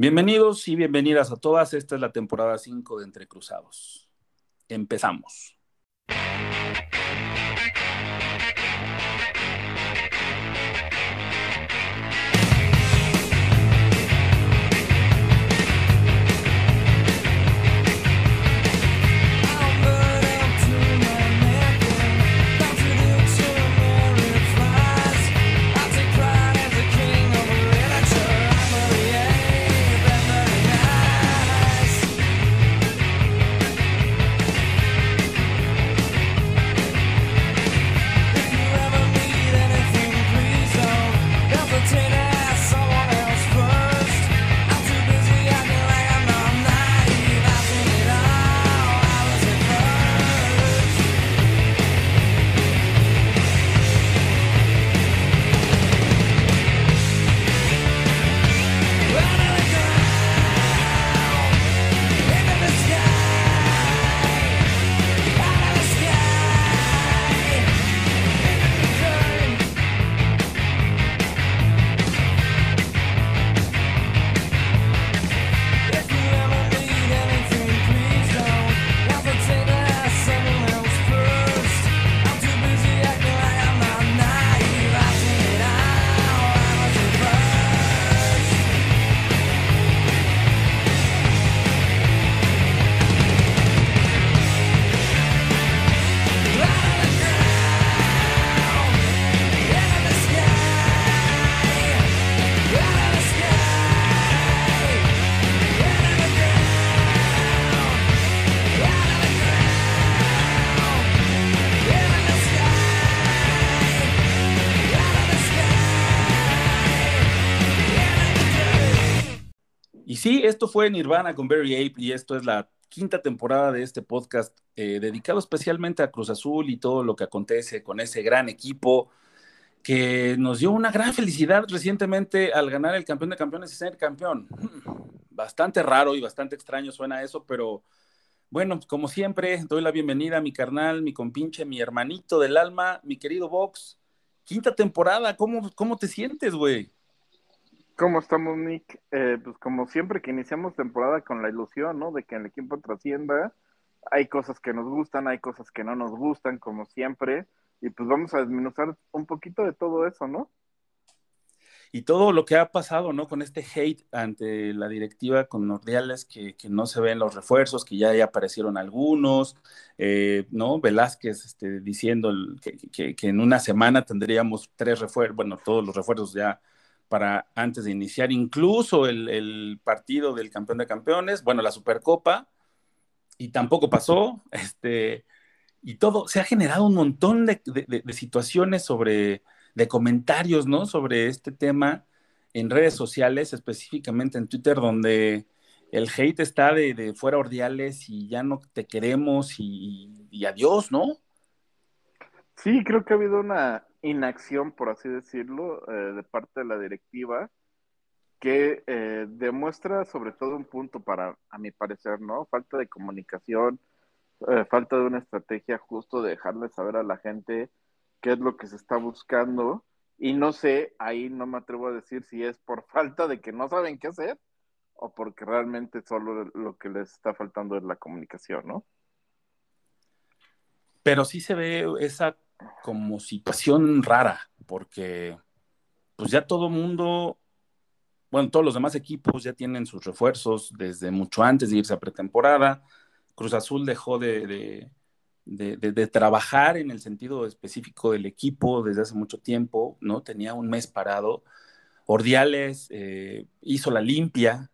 Bienvenidos y bienvenidas a todas. Esta es la temporada 5 de Entre Cruzados. Empezamos. Sí, esto fue Nirvana con Barry Ape y esto es la quinta temporada de este podcast eh, dedicado especialmente a Cruz Azul y todo lo que acontece con ese gran equipo que nos dio una gran felicidad recientemente al ganar el campeón de campeones y ser campeón. Bastante raro y bastante extraño suena eso, pero bueno, como siempre, doy la bienvenida a mi carnal, mi compinche, mi hermanito del alma, mi querido Vox. Quinta temporada, ¿cómo, cómo te sientes, güey? ¿Cómo estamos, Nick? Eh, pues como siempre que iniciamos temporada con la ilusión, ¿no? De que el equipo trascienda. Hay cosas que nos gustan, hay cosas que no nos gustan, como siempre. Y pues vamos a desmenuzar un poquito de todo eso, ¿no? Y todo lo que ha pasado, ¿no? Con este hate ante la directiva con Nordiales, que, que no se ven los refuerzos, que ya, aparecieron algunos, eh, ¿no? Velázquez este, diciendo que, que, que, en una semana tendríamos tres refuerzos, bueno, todos los refuerzos ya para antes de iniciar incluso el, partido del campeón de campeones, bueno, la Supercopa, y tampoco pasó, este, y todo, se ha generado un montón de, situaciones sobre, de comentarios, ¿no? Sobre este tema en redes sociales, específicamente en Twitter, donde el hate está de, fuera ordiales y ya no te queremos y, y adiós, ¿no? Sí, creo que ha habido una inacción, por así decirlo, eh, de parte de la directiva, que eh, demuestra sobre todo un punto para, a mi parecer, ¿no? Falta de comunicación, eh, falta de una estrategia justo de dejarle saber a la gente qué es lo que se está buscando. Y no sé, ahí no me atrevo a decir si es por falta de que no saben qué hacer o porque realmente solo lo que les está faltando es la comunicación, ¿no? Pero sí se ve esa como situación rara, porque pues ya todo mundo, bueno, todos los demás equipos ya tienen sus refuerzos desde mucho antes de irse a pretemporada. Cruz Azul dejó de, de, trabajar en el sentido específico del equipo desde hace mucho tiempo, ¿no? Tenía un mes parado. Ordiales eh, hizo la limpia,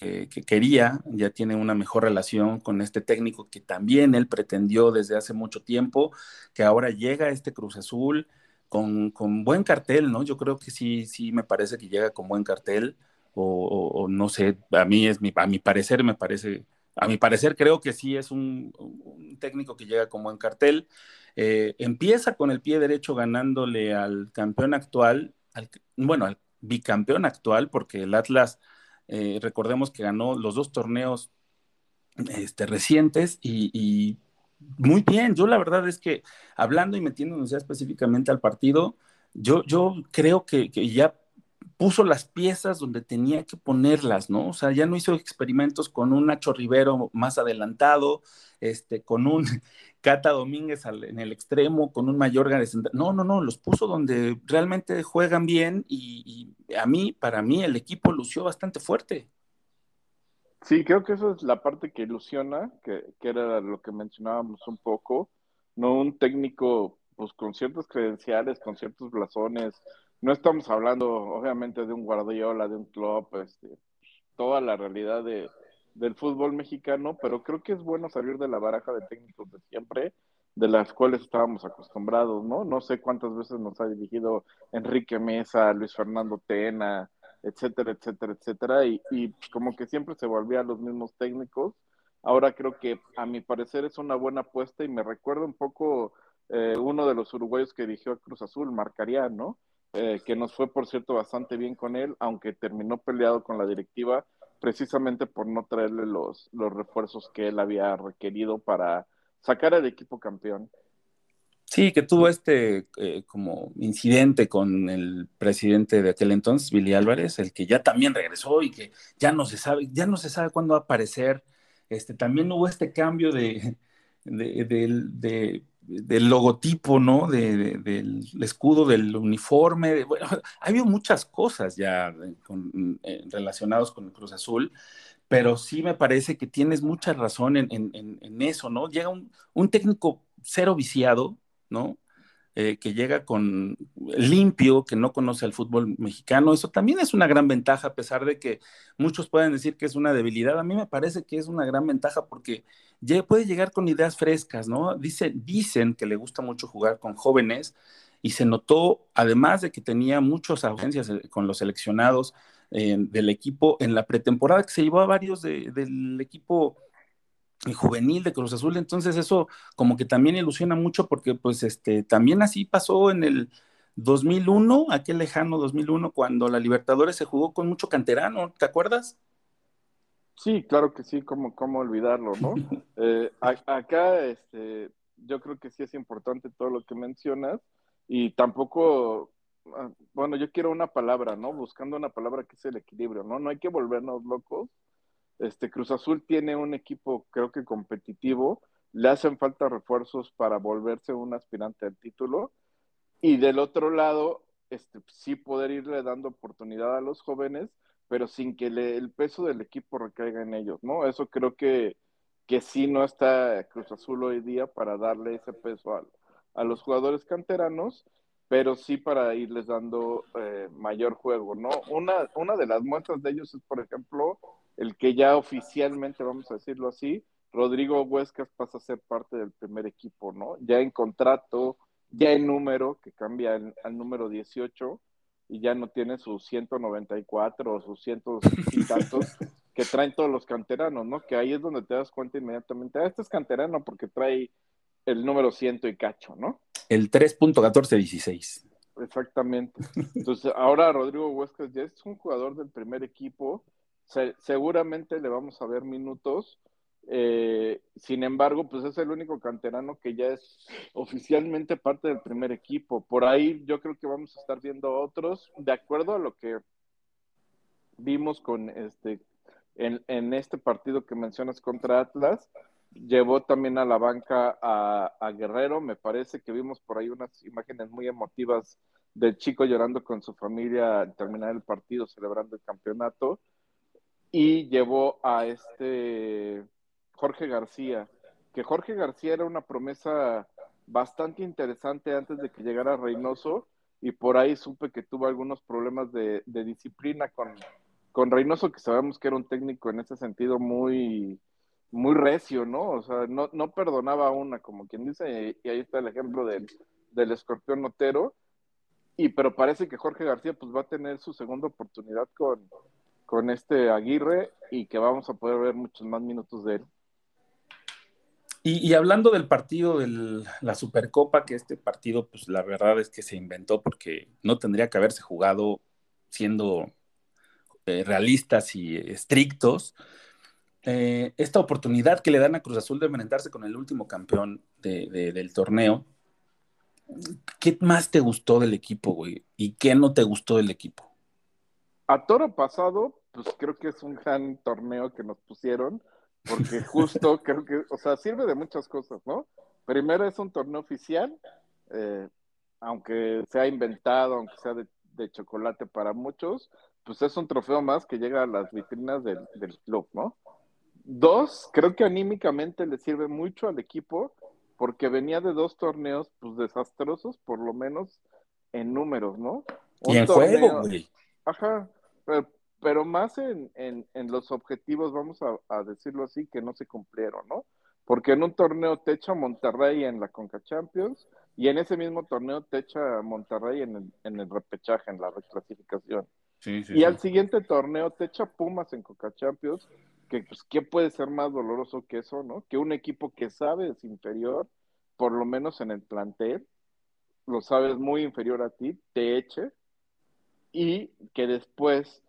que, quería, ya tiene una mejor relación con este técnico que también él pretendió desde hace mucho tiempo, que ahora llega a este Cruz Azul con, buen cartel, ¿no? Yo creo que sí, sí me parece que llega con buen cartel, o, no sé, a mí es mi, a mi parecer me parece, a mi parecer creo que sí es un, técnico que llega con buen cartel. Eh, empieza con el pie derecho ganándole al campeón actual, bueno, al bicampeón actual, porque el Atlas eh, recordemos que ganó los dos torneos este, recientes y, muy bien. Yo la verdad es que hablando y metiéndonos ya específicamente al partido, yo, yo creo que, ya puso las piezas donde tenía que ponerlas, ¿no? O sea, ya no hizo experimentos con un Nacho Rivero más adelantado, este, con un Cata Domínguez en el extremo, con un Mayor No, no, no, los puso donde realmente juegan bien y, a mí, para mí, el equipo lució bastante fuerte. Sí, creo que eso es la parte que ilusiona, que, que era lo que mencionábamos un poco, no un técnico pues con ciertas credenciales, con ciertos blasones, no estamos hablando, obviamente, de un Guardiola, de un club, este, toda la realidad de, del fútbol mexicano, pero creo que es bueno salir de la baraja de técnicos de siempre, de las cuales estábamos acostumbrados, ¿no? No sé cuántas veces nos ha dirigido Enrique Mesa, Luis Fernando Tena, etcétera, etcétera, etcétera, y, y como que siempre se volvían los mismos técnicos. Ahora creo que a mi parecer es una buena apuesta y me recuerda un poco eh, uno de los uruguayos que dirigió a Cruz Azul, Marcaría, ¿no? Eh, que nos fue, por cierto, bastante bien con él, aunque terminó peleado con la directiva precisamente por no traerle los, los refuerzos que él había requerido para sacar al equipo campeón. Sí, que tuvo este eh, como incidente con el presidente de aquel entonces, Billy Álvarez, el que ya también regresó y que ya no se sabe, ya no se sabe cuándo va a aparecer. Este, también hubo este cambio de, de del logotipo, ¿no? del escudo, del uniforme. bueno, ha habido muchas cosas ya con, eh, relacionadas con el Cruz Azul, pero sí me parece que tienes mucha razón en, eso, ¿no? Llega un, un, técnico cero viciado, ¿no? Eh, que llega con limpio, que no conoce al fútbol mexicano. Eso también es una gran ventaja, a pesar de que muchos pueden decir que es una debilidad. A mí me parece que es una gran ventaja porque puede llegar con ideas frescas, ¿no? Dicen, dicen que le gusta mucho jugar con jóvenes y se notó, además de que tenía muchas ausencias eh, con los seleccionados eh, del equipo en la pretemporada, que se llevó a varios del equipo juvenil de Cruz Azul, entonces eso como que también ilusiona mucho porque pues este también así pasó en el 2001, aquel lejano 2001 cuando la Libertadores se jugó con mucho canterano, ¿te acuerdas? Sí, claro que sí, cómo, cómo olvidarlo, ¿no? Eh, acá este, yo creo que sí es importante todo lo que mencionas y tampoco, ah, bueno, yo quiero una palabra, ¿no? Buscando una palabra que es el equilibrio, ¿no? No hay que volvernos locos este Cruz Azul tiene un equipo, creo que competitivo, le hacen falta refuerzos para volverse un aspirante al título. Y del otro lado, este, sí poder irle dando oportunidad a los jóvenes, pero sin que el peso del equipo recaiga en ellos, ¿no? Eso creo que, que sí no está Cruz Azul hoy día para darle ese peso a, a los jugadores canteranos, pero sí para irles dando eh, mayor juego, ¿no? Una, una de las muestras de ellos es, por ejemplo, el que ya oficialmente, vamos a decirlo así, Rodrigo Huescas pasa a ser parte del primer equipo, ¿no? Ya en contrato, ya en número, que cambia al, número 18 y ya no tiene sus 194 o sus cientos y tantos que traen todos los canteranos, ¿no? Que ahí es donde te das cuenta inmediatamente, ah, este es canterano porque trae el número ciento y cacho, ¿no? El 3.1416. Exactamente. Entonces, ahora Rodrigo Huescas ya es un jugador del primer equipo seguramente le vamos a ver minutos. Eh, sin embargo, pues es el único canterano que ya es oficialmente parte del primer equipo. Por ahí yo creo que vamos a estar viendo otros, de acuerdo a lo que vimos con este en, en este partido que mencionas contra Atlas. Llevó también a la banca a, a Guerrero. Me parece que vimos por ahí unas imágenes muy emotivas del chico llorando con su familia al terminar el partido, celebrando el campeonato y llevó a este Jorge García, que Jorge García era una promesa bastante interesante antes de que llegara Reynoso y por ahí supe que tuvo algunos problemas de, disciplina con, con Reynoso, que sabemos que era un técnico en ese sentido muy, muy recio, ¿no? O sea, no, no perdonaba una, como quien dice, y ahí está el ejemplo del, del escorpión notero, y pero parece que Jorge García pues va a tener su segunda oportunidad con, con este Aguirre y que vamos a poder ver muchos más minutos de él. Y, hablando del partido de la Supercopa, que este partido, pues la verdad es que se inventó porque no tendría que haberse jugado siendo eh, realistas y estrictos. Eh, esta oportunidad que le dan a Cruz Azul de enfrentarse con el último campeón del torneo, ¿qué más te gustó del equipo, güey? ¿Y qué no te gustó del equipo? a toro pasado, pues creo que es un gran torneo que nos pusieron, porque justo creo que, o sea, sirve de muchas cosas, ¿no? Primero es un torneo oficial, eh, aunque sea inventado, aunque sea de, chocolate para muchos, pues es un trofeo más que llega a las vitrinas del, del club, ¿no? Dos, creo que anímicamente le sirve mucho al equipo porque venía de dos torneos pues desastrosos, por lo menos en números, ¿no? y en juego, güey. Ajá, pero, más en, en, en, los objetivos, vamos a, a, decirlo así, que no se cumplieron, ¿no? Porque en un torneo te echa Monterrey en la Conca Champions y en ese mismo torneo te echa Monterrey en el, en el repechaje, en la reclasificación. Sí, sí, y al siguiente torneo te echa Pumas en Coca Champions que pues, ¿qué puede ser más doloroso que eso, no? Que un equipo que sabes inferior, por lo menos en el plantel, lo sabes muy inferior a ti, te eche, y que después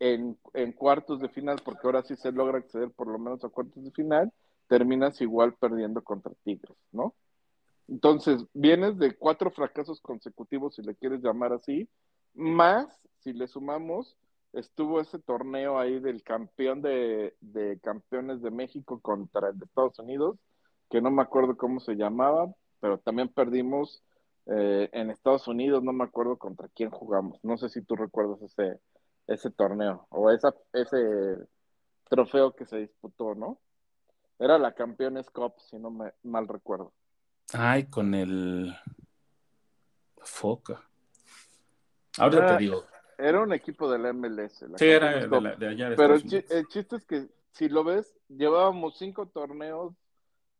en, cuartos de final, porque ahora sí se logra acceder por lo menos a cuartos de final, terminas igual perdiendo contra Tigres, ¿no? Entonces, vienes de cuatro fracasos consecutivos, si le quieres llamar así, más si le sumamos estuvo ese torneo ahí del campeón de, campeones de México contra el de Estados Unidos, que no me acuerdo cómo se llamaba, pero también perdimos eh, en Estados Unidos, no me acuerdo contra quién jugamos. No sé si tú recuerdas ese, ese torneo o esa, ese trofeo que se disputó, ¿no? Era la Campeones Cup, si no me mal recuerdo. Ay, con el Foca. Ahora te digo. Era un equipo de la MLS. sí, era de, allá de Pero el, chiste es que, si lo ves, llevábamos cinco torneos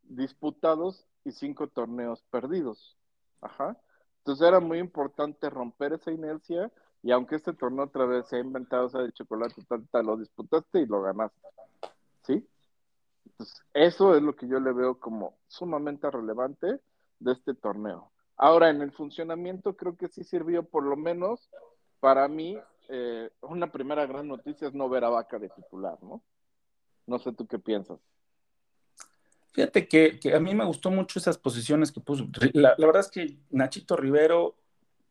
disputados y cinco torneos perdidos. Ajá. Entonces era muy importante romper esa inercia y aunque este torneo otra vez se ha inventado, o sea, de chocolate, tal, lo disputaste y lo ganaste. ¿Sí? Entonces, eso es lo que yo le veo como sumamente relevante de este torneo. Ahora, en el funcionamiento creo que sí sirvió por lo menos para mí, eh, una primera gran noticia es no ver a Vaca de titular, ¿no? No sé tú qué piensas. Fíjate que, a mí me gustó mucho esas posiciones que puso. La, verdad es que Nachito Rivero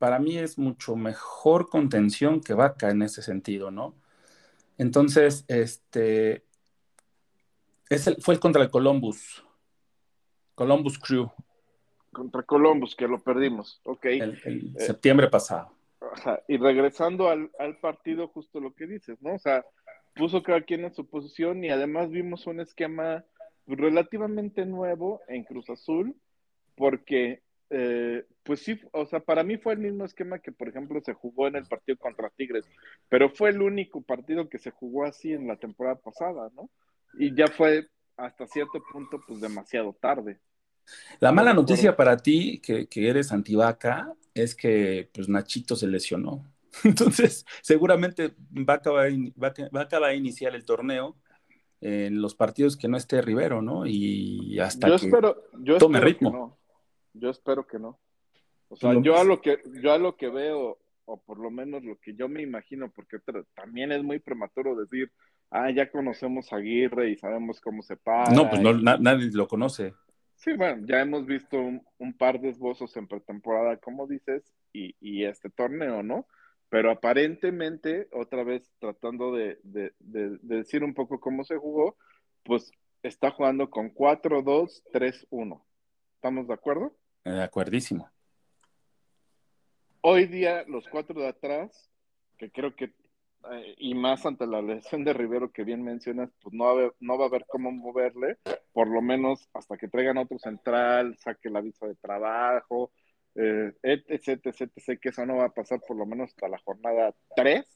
para mí es mucho mejor contención que Vaca en ese sentido, ¿no? Entonces, este, es el, fue el contra el Columbus, Columbus Crew. Contra Columbus, que lo perdimos, ok. el eh, septiembre pasado. Y regresando al, partido, justo lo que dices, ¿no? O sea, puso cada quien en su posición y además vimos un esquema relativamente nuevo en Cruz Azul, porque, eh, pues sí, o sea, para mí fue el mismo esquema que, por ejemplo, se jugó en el partido contra Tigres, pero fue el único partido que se jugó así en la temporada pasada, ¿no? Y ya fue hasta cierto punto, pues demasiado tarde. La mala noticia para ti, que, que eres antivaca, es que pues Nachito se lesionó. Entonces, seguramente va a, acabar, va, a iniciar el torneo en los partidos que no esté Rivero, ¿no? Y hasta yo espero, yo tome ritmo. Que no. Yo espero que no. O sea, yo a lo que yo a lo que veo o por lo menos lo que yo me imagino, porque también es muy prematuro decir, ah, ya conocemos a Aguirre y sabemos cómo se para. No, pues no, nadie lo conoce. Sí, bueno, ya hemos visto un, par de esbozos en pretemporada, como dices, y, este torneo, ¿no? Pero aparentemente, otra vez tratando de, decir un poco cómo se jugó, pues está jugando con 4-2-3-1. ¿Estamos de acuerdo? De acuerdísimo. Hoy día, los cuatro de atrás, que creo que eh, y más ante la lesión de Rivero que bien mencionas, pues no va, a haber, no va a haber cómo moverle, por lo menos hasta que traigan otro central, saque la visa de trabajo, eh, etc, etc, que eso no va a pasar por lo menos hasta la jornada 3.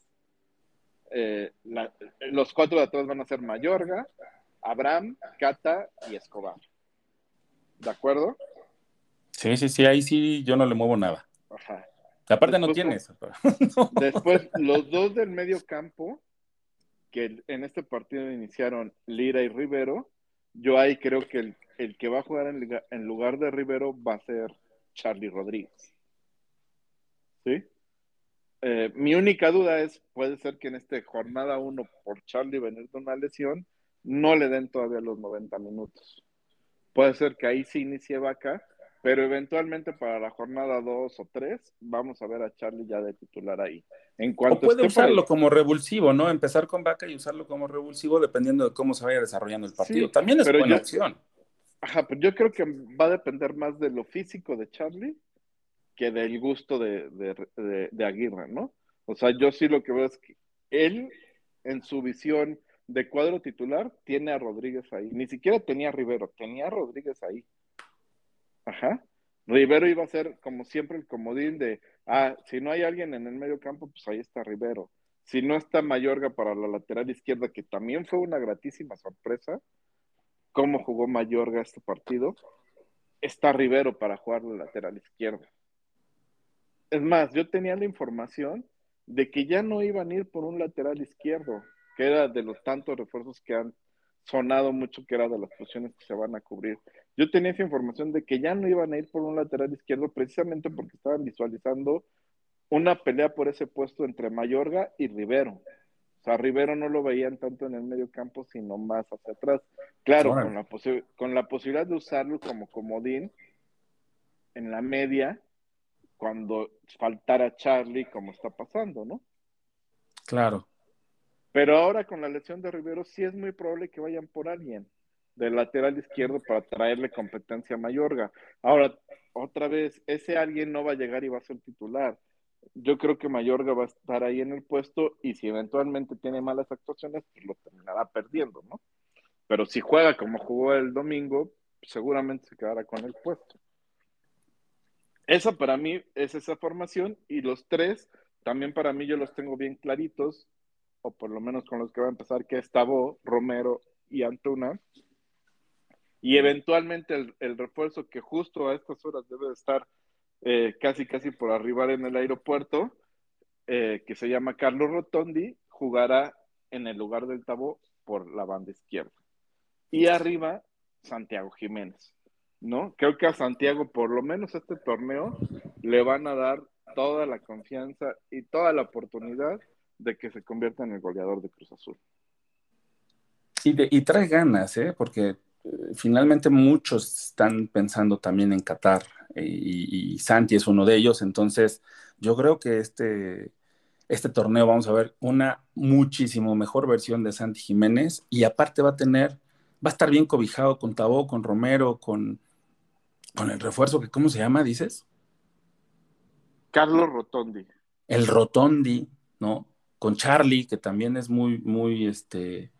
Eh, los cuatro de atrás van a ser Mayorga, Abraham, Cata y Escobar. ¿De acuerdo? Sí, sí, sí, ahí sí yo no le muevo nada. Ajá. Aparte no tienes. Después, los dos del medio campo, que en este partido iniciaron Lira y Rivero, yo ahí creo que el, que va a jugar en, lugar de Rivero va a ser Charlie Rodríguez. ¿Sí? Eh, mi única duda es, puede ser que en esta jornada uno, por Charlie venir de una lesión, no le den todavía los 90 minutos. Puede ser que ahí sí inicie Vaca, pero eventualmente para la jornada 2 o 3 vamos a ver a Charlie ya de titular ahí. En cuanto o puede usarlo como revulsivo, ¿no? Empezar con Vaca y usarlo como revulsivo dependiendo de cómo se vaya desarrollando el partido. También es buena opción. Ajá, pues yo creo que va a depender más de lo físico de Charlie que del gusto de, de, de Aguirre, ¿no? O sea, yo sí lo que veo es que él, en su visión de cuadro titular, tiene a Rodríguez ahí. Ni siquiera tenía a Rivero, tenía a Rodríguez ahí. Ajá. Rivero iba a ser, como siempre, el comodín de, ah, si no hay alguien en el medio campo, pues ahí está Rivero. Si no está Mayorga para la lateral izquierda, que también fue una gratísima sorpresa, cómo jugó Mayorga este partido, está Rivero para jugar la lateral izquierda. Es más, yo tenía la información de que ya no iban a ir por un lateral izquierdo, que era de los tantos refuerzos que han sonado mucho, que era de las posiciones que se van a cubrir. Yo tenía esa información de que ya no iban a ir por un lateral izquierdo precisamente porque estaban visualizando una pelea por ese puesto entre Mayorga y Rivero. O sea, Rivero no lo veían tanto en el medio campo, sino más hacia atrás. Claro, con la, con la posibilidad de usarlo como comodín en la media, cuando faltara Charlie, como está pasando, ¿no? Claro. Pero ahora con la lesión de Rivero sí es muy probable que vayan por alguien del lateral izquierdo para traerle competencia a Mayorga. Ahora, otra vez, ese alguien no va a llegar y va a ser titular. Yo creo que Mayorga va a estar ahí en el puesto y si eventualmente tiene malas actuaciones, pues lo terminará perdiendo, ¿no? Pero si juega como jugó el domingo, seguramente se quedará con el puesto. Esa para mí es esa formación y los tres, también para mí yo los tengo bien claritos, o por lo menos con los que va a empezar, que es Tabo, Romero y Antuna. Y eventualmente el, refuerzo que justo a estas horas debe de estar eh, casi casi por arribar en el aeropuerto, eh, que se llama Carlos Rotondi, jugará en el lugar del Tabo por la banda izquierda. Y arriba, Santiago Jiménez. ¿no? Creo que a Santiago, por lo menos este torneo, le van a dar toda la confianza y toda la oportunidad de que se convierta en el goleador de Cruz Azul. Y, y trae ganas, ¿eh? porque eh, finalmente muchos están pensando también en Qatar y, Santi es uno de ellos, entonces yo creo que este, este torneo vamos a ver una muchísimo mejor versión de Santi Jiménez y aparte va a tener, va a estar bien cobijado con Tabó, con Romero, con, con el refuerzo, que ¿cómo se llama, dices? Carlos Rotondi. El Rotondi, ¿no? Con Charlie, que también es muy, muy, este,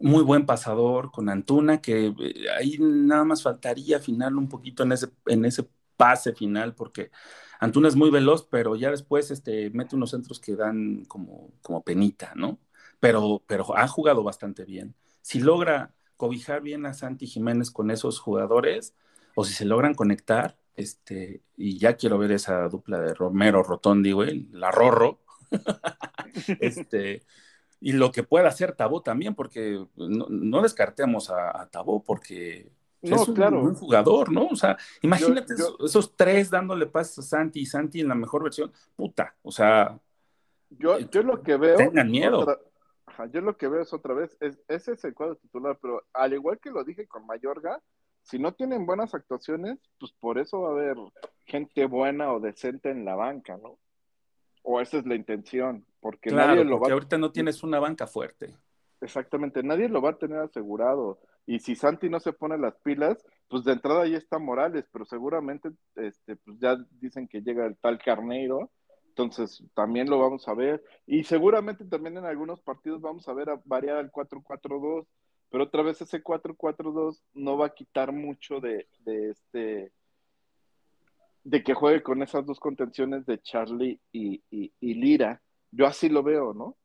muy buen pasador, con Antuna, que eh, ahí nada más faltaría afinarlo un poquito en ese, en ese pase final, porque Antuna es muy veloz, pero ya después este, mete unos centros que dan como, como penita, ¿no? Pero, pero ha jugado bastante bien. Si logra cobijar bien a Santi Jiménez con esos jugadores, o si se logran conectar, este, y ya quiero ver esa dupla de Romero Rotondi, güey, la Rorro, este, y lo que pueda hacer Tabó también, porque no, descartemos a, Tabó, porque es un, claro. jugador, ¿no? O sea, imagínate esos, tres dándole pases a Santi y Santi en la mejor versión, puta, o sea. Yo, yo lo que veo. Tengan miedo. yo lo que veo es otra vez, es, ese es el cuadro titular, pero al igual que lo dije con Mayorga, si no tienen buenas actuaciones, pues por eso va a haber gente buena o decente en la banca, ¿no? O esa es la intención, porque nadie lo porque ahorita no tienes una banca fuerte. Exactamente, nadie lo va a tener asegurado. Y si Santi no se pone las pilas, pues de entrada ahí está Morales, pero seguramente este, pues ya dicen que llega el tal Carneiro, entonces también lo vamos a ver. Y seguramente también en algunos partidos vamos a ver a variar al 4-4-2 pero otra vez ese 4-4-2 no va a quitar mucho de, este de que juegue con esas dos contenciones de Charlie y, Lira. Yo así lo veo, ¿no?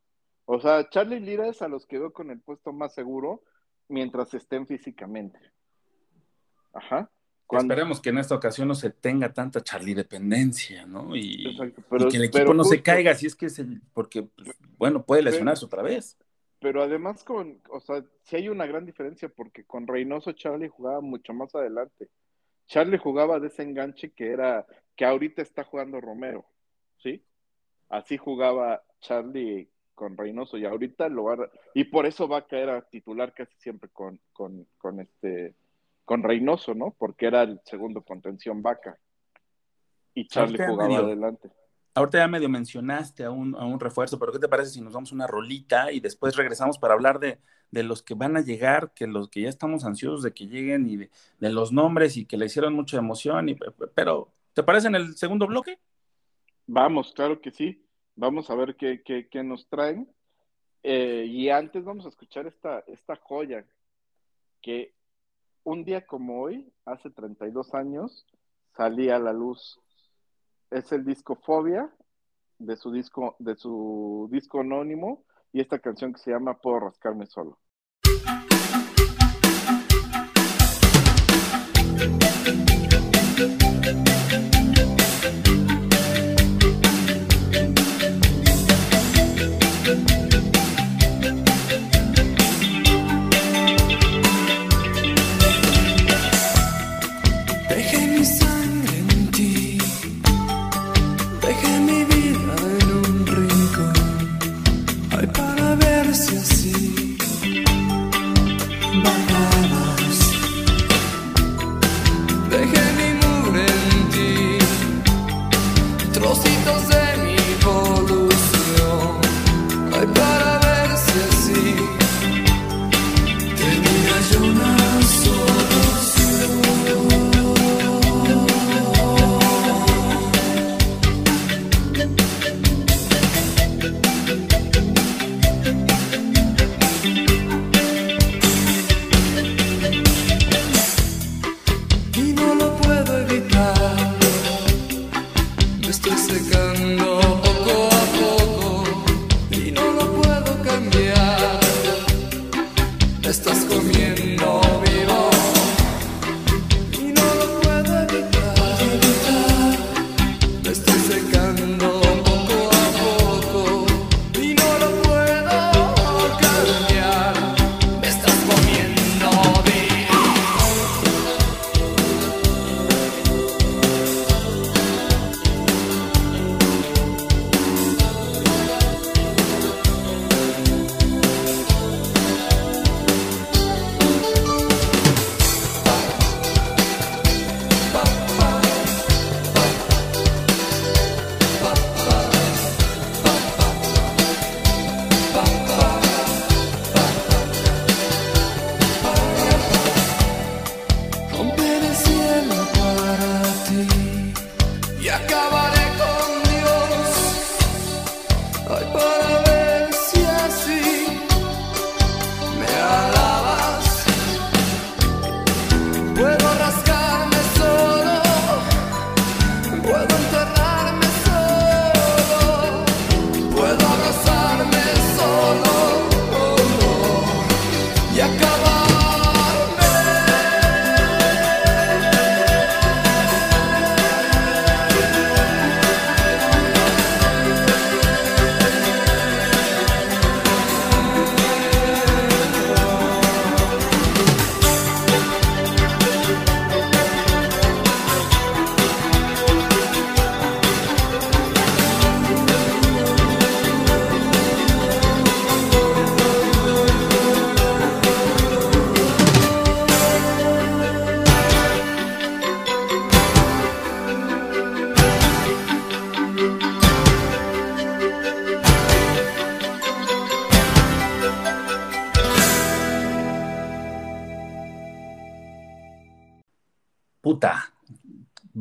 O sea, Charlie y Lira es a los que veo con el puesto más seguro mientras estén físicamente. Ajá. Esperemos que en esta ocasión no se tenga tanta Charlie dependencia, ¿no? Y, que el equipo no se caiga, si es que es el, porque, pues, bueno, puede lesionarse otra vez pero además con, o sea, sí hay una gran diferencia porque con Reynoso Charlie jugaba mucho más adelante. Charlie jugaba de ese enganche que era, que ahorita está jugando Romero, ¿sí? Así jugaba Charlie con Reynoso y ahorita lo va a, y por eso va a caer a titular casi siempre con, con, con este, con Reynoso, ¿no? Porque era el segundo contención vaca. Y Charlie jugaba adelante. Ahorita ya medio mencionaste a un, a un, refuerzo, pero ¿qué te parece si nos damos una rolita y después regresamos para hablar de, los que van a llegar, que los que ya estamos ansiosos de que lleguen y de, los nombres y que le hicieron mucha emoción? Y, pero, ¿te parece en el segundo bloque? Vamos, claro que sí. Vamos a ver qué, qué, nos traen. Eh, y antes vamos a escuchar esta, esta joya que un día como hoy, hace 32 años, salía a la luz es el disco Fobia de su disco, de su disco anónimo y esta canción que se llama Puedo rascarme solo.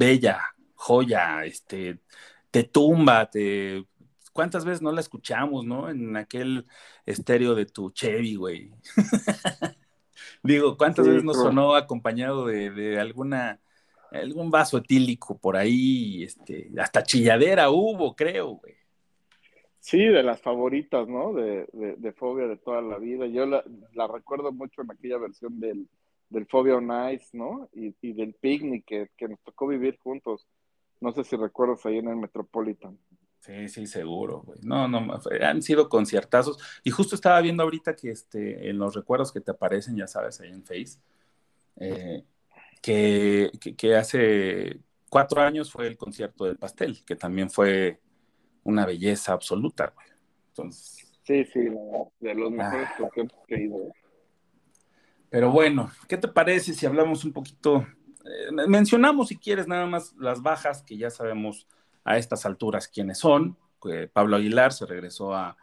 Bella, joya, este, te tumba, te... ¿Cuántas veces no la escuchamos, no? En aquel estéreo de tu Chevy, güey. Digo, ¿cuántas veces nos sonó acompañado de, alguna, algún vaso etílico por ahí? Este, hasta chilladera hubo, creo, güey. Sí, de las favoritas, ¿no? De, de, Fobia de toda la vida. Yo la, recuerdo mucho en aquella versión del, del Phobia on Ice, ¿no? Y, del picnic que, nos tocó vivir juntos. No sé si recuerdas ahí en el Metropolitan. Sí, sí, seguro, güey. No, no, han sido conciertazos. Y justo estaba viendo ahorita que este, en los recuerdos que te aparecen, ya sabes, ahí en Face, eh, que, que, hace cuatro años fue el concierto del pastel, que también fue una belleza absoluta, güey. Entonces. Sí, sí, de los mejores ah. conciertos que he ido. Pero bueno, ¿qué te parece si hablamos un poquito? Eh, mencionamos, si quieres, nada más las bajas, que ya sabemos a estas alturas quiénes son. Pablo Aguilar se regresó a,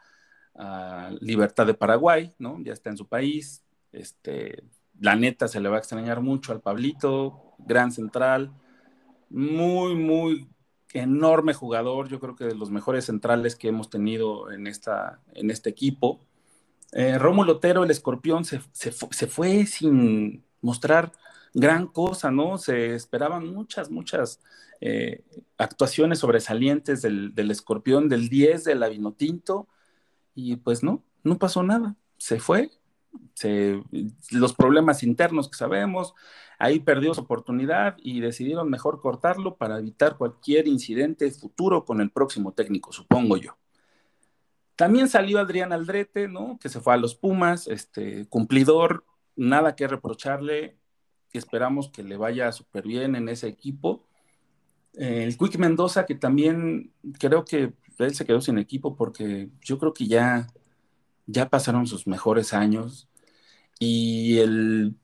Libertad de Paraguay, ¿no? Ya está en su país. Este, la neta se le va a extrañar mucho al Pablito, gran central, muy, muy enorme jugador, yo creo que de los mejores centrales que hemos tenido en, esta, en este equipo. Eh, Rómulo Otero, el escorpión, se, fue sin mostrar gran cosa, ¿no? Se esperaban muchas, muchas eh, actuaciones sobresalientes del, del, escorpión, del 10, del Avinotinto, y pues no, no pasó nada, se fue. Se, los problemas internos que sabemos, ahí perdió su oportunidad y decidieron mejor cortarlo para evitar cualquier incidente futuro con el próximo técnico, supongo yo. También salió Adrián Aldrete, ¿no? Que se fue a los Pumas, este, cumplidor, nada que reprocharle, esperamos que le vaya súper bien en ese equipo. Eh, el Quick Mendoza, que también creo que él se quedó sin equipo porque yo creo que ya, ya pasaron sus mejores años. Y el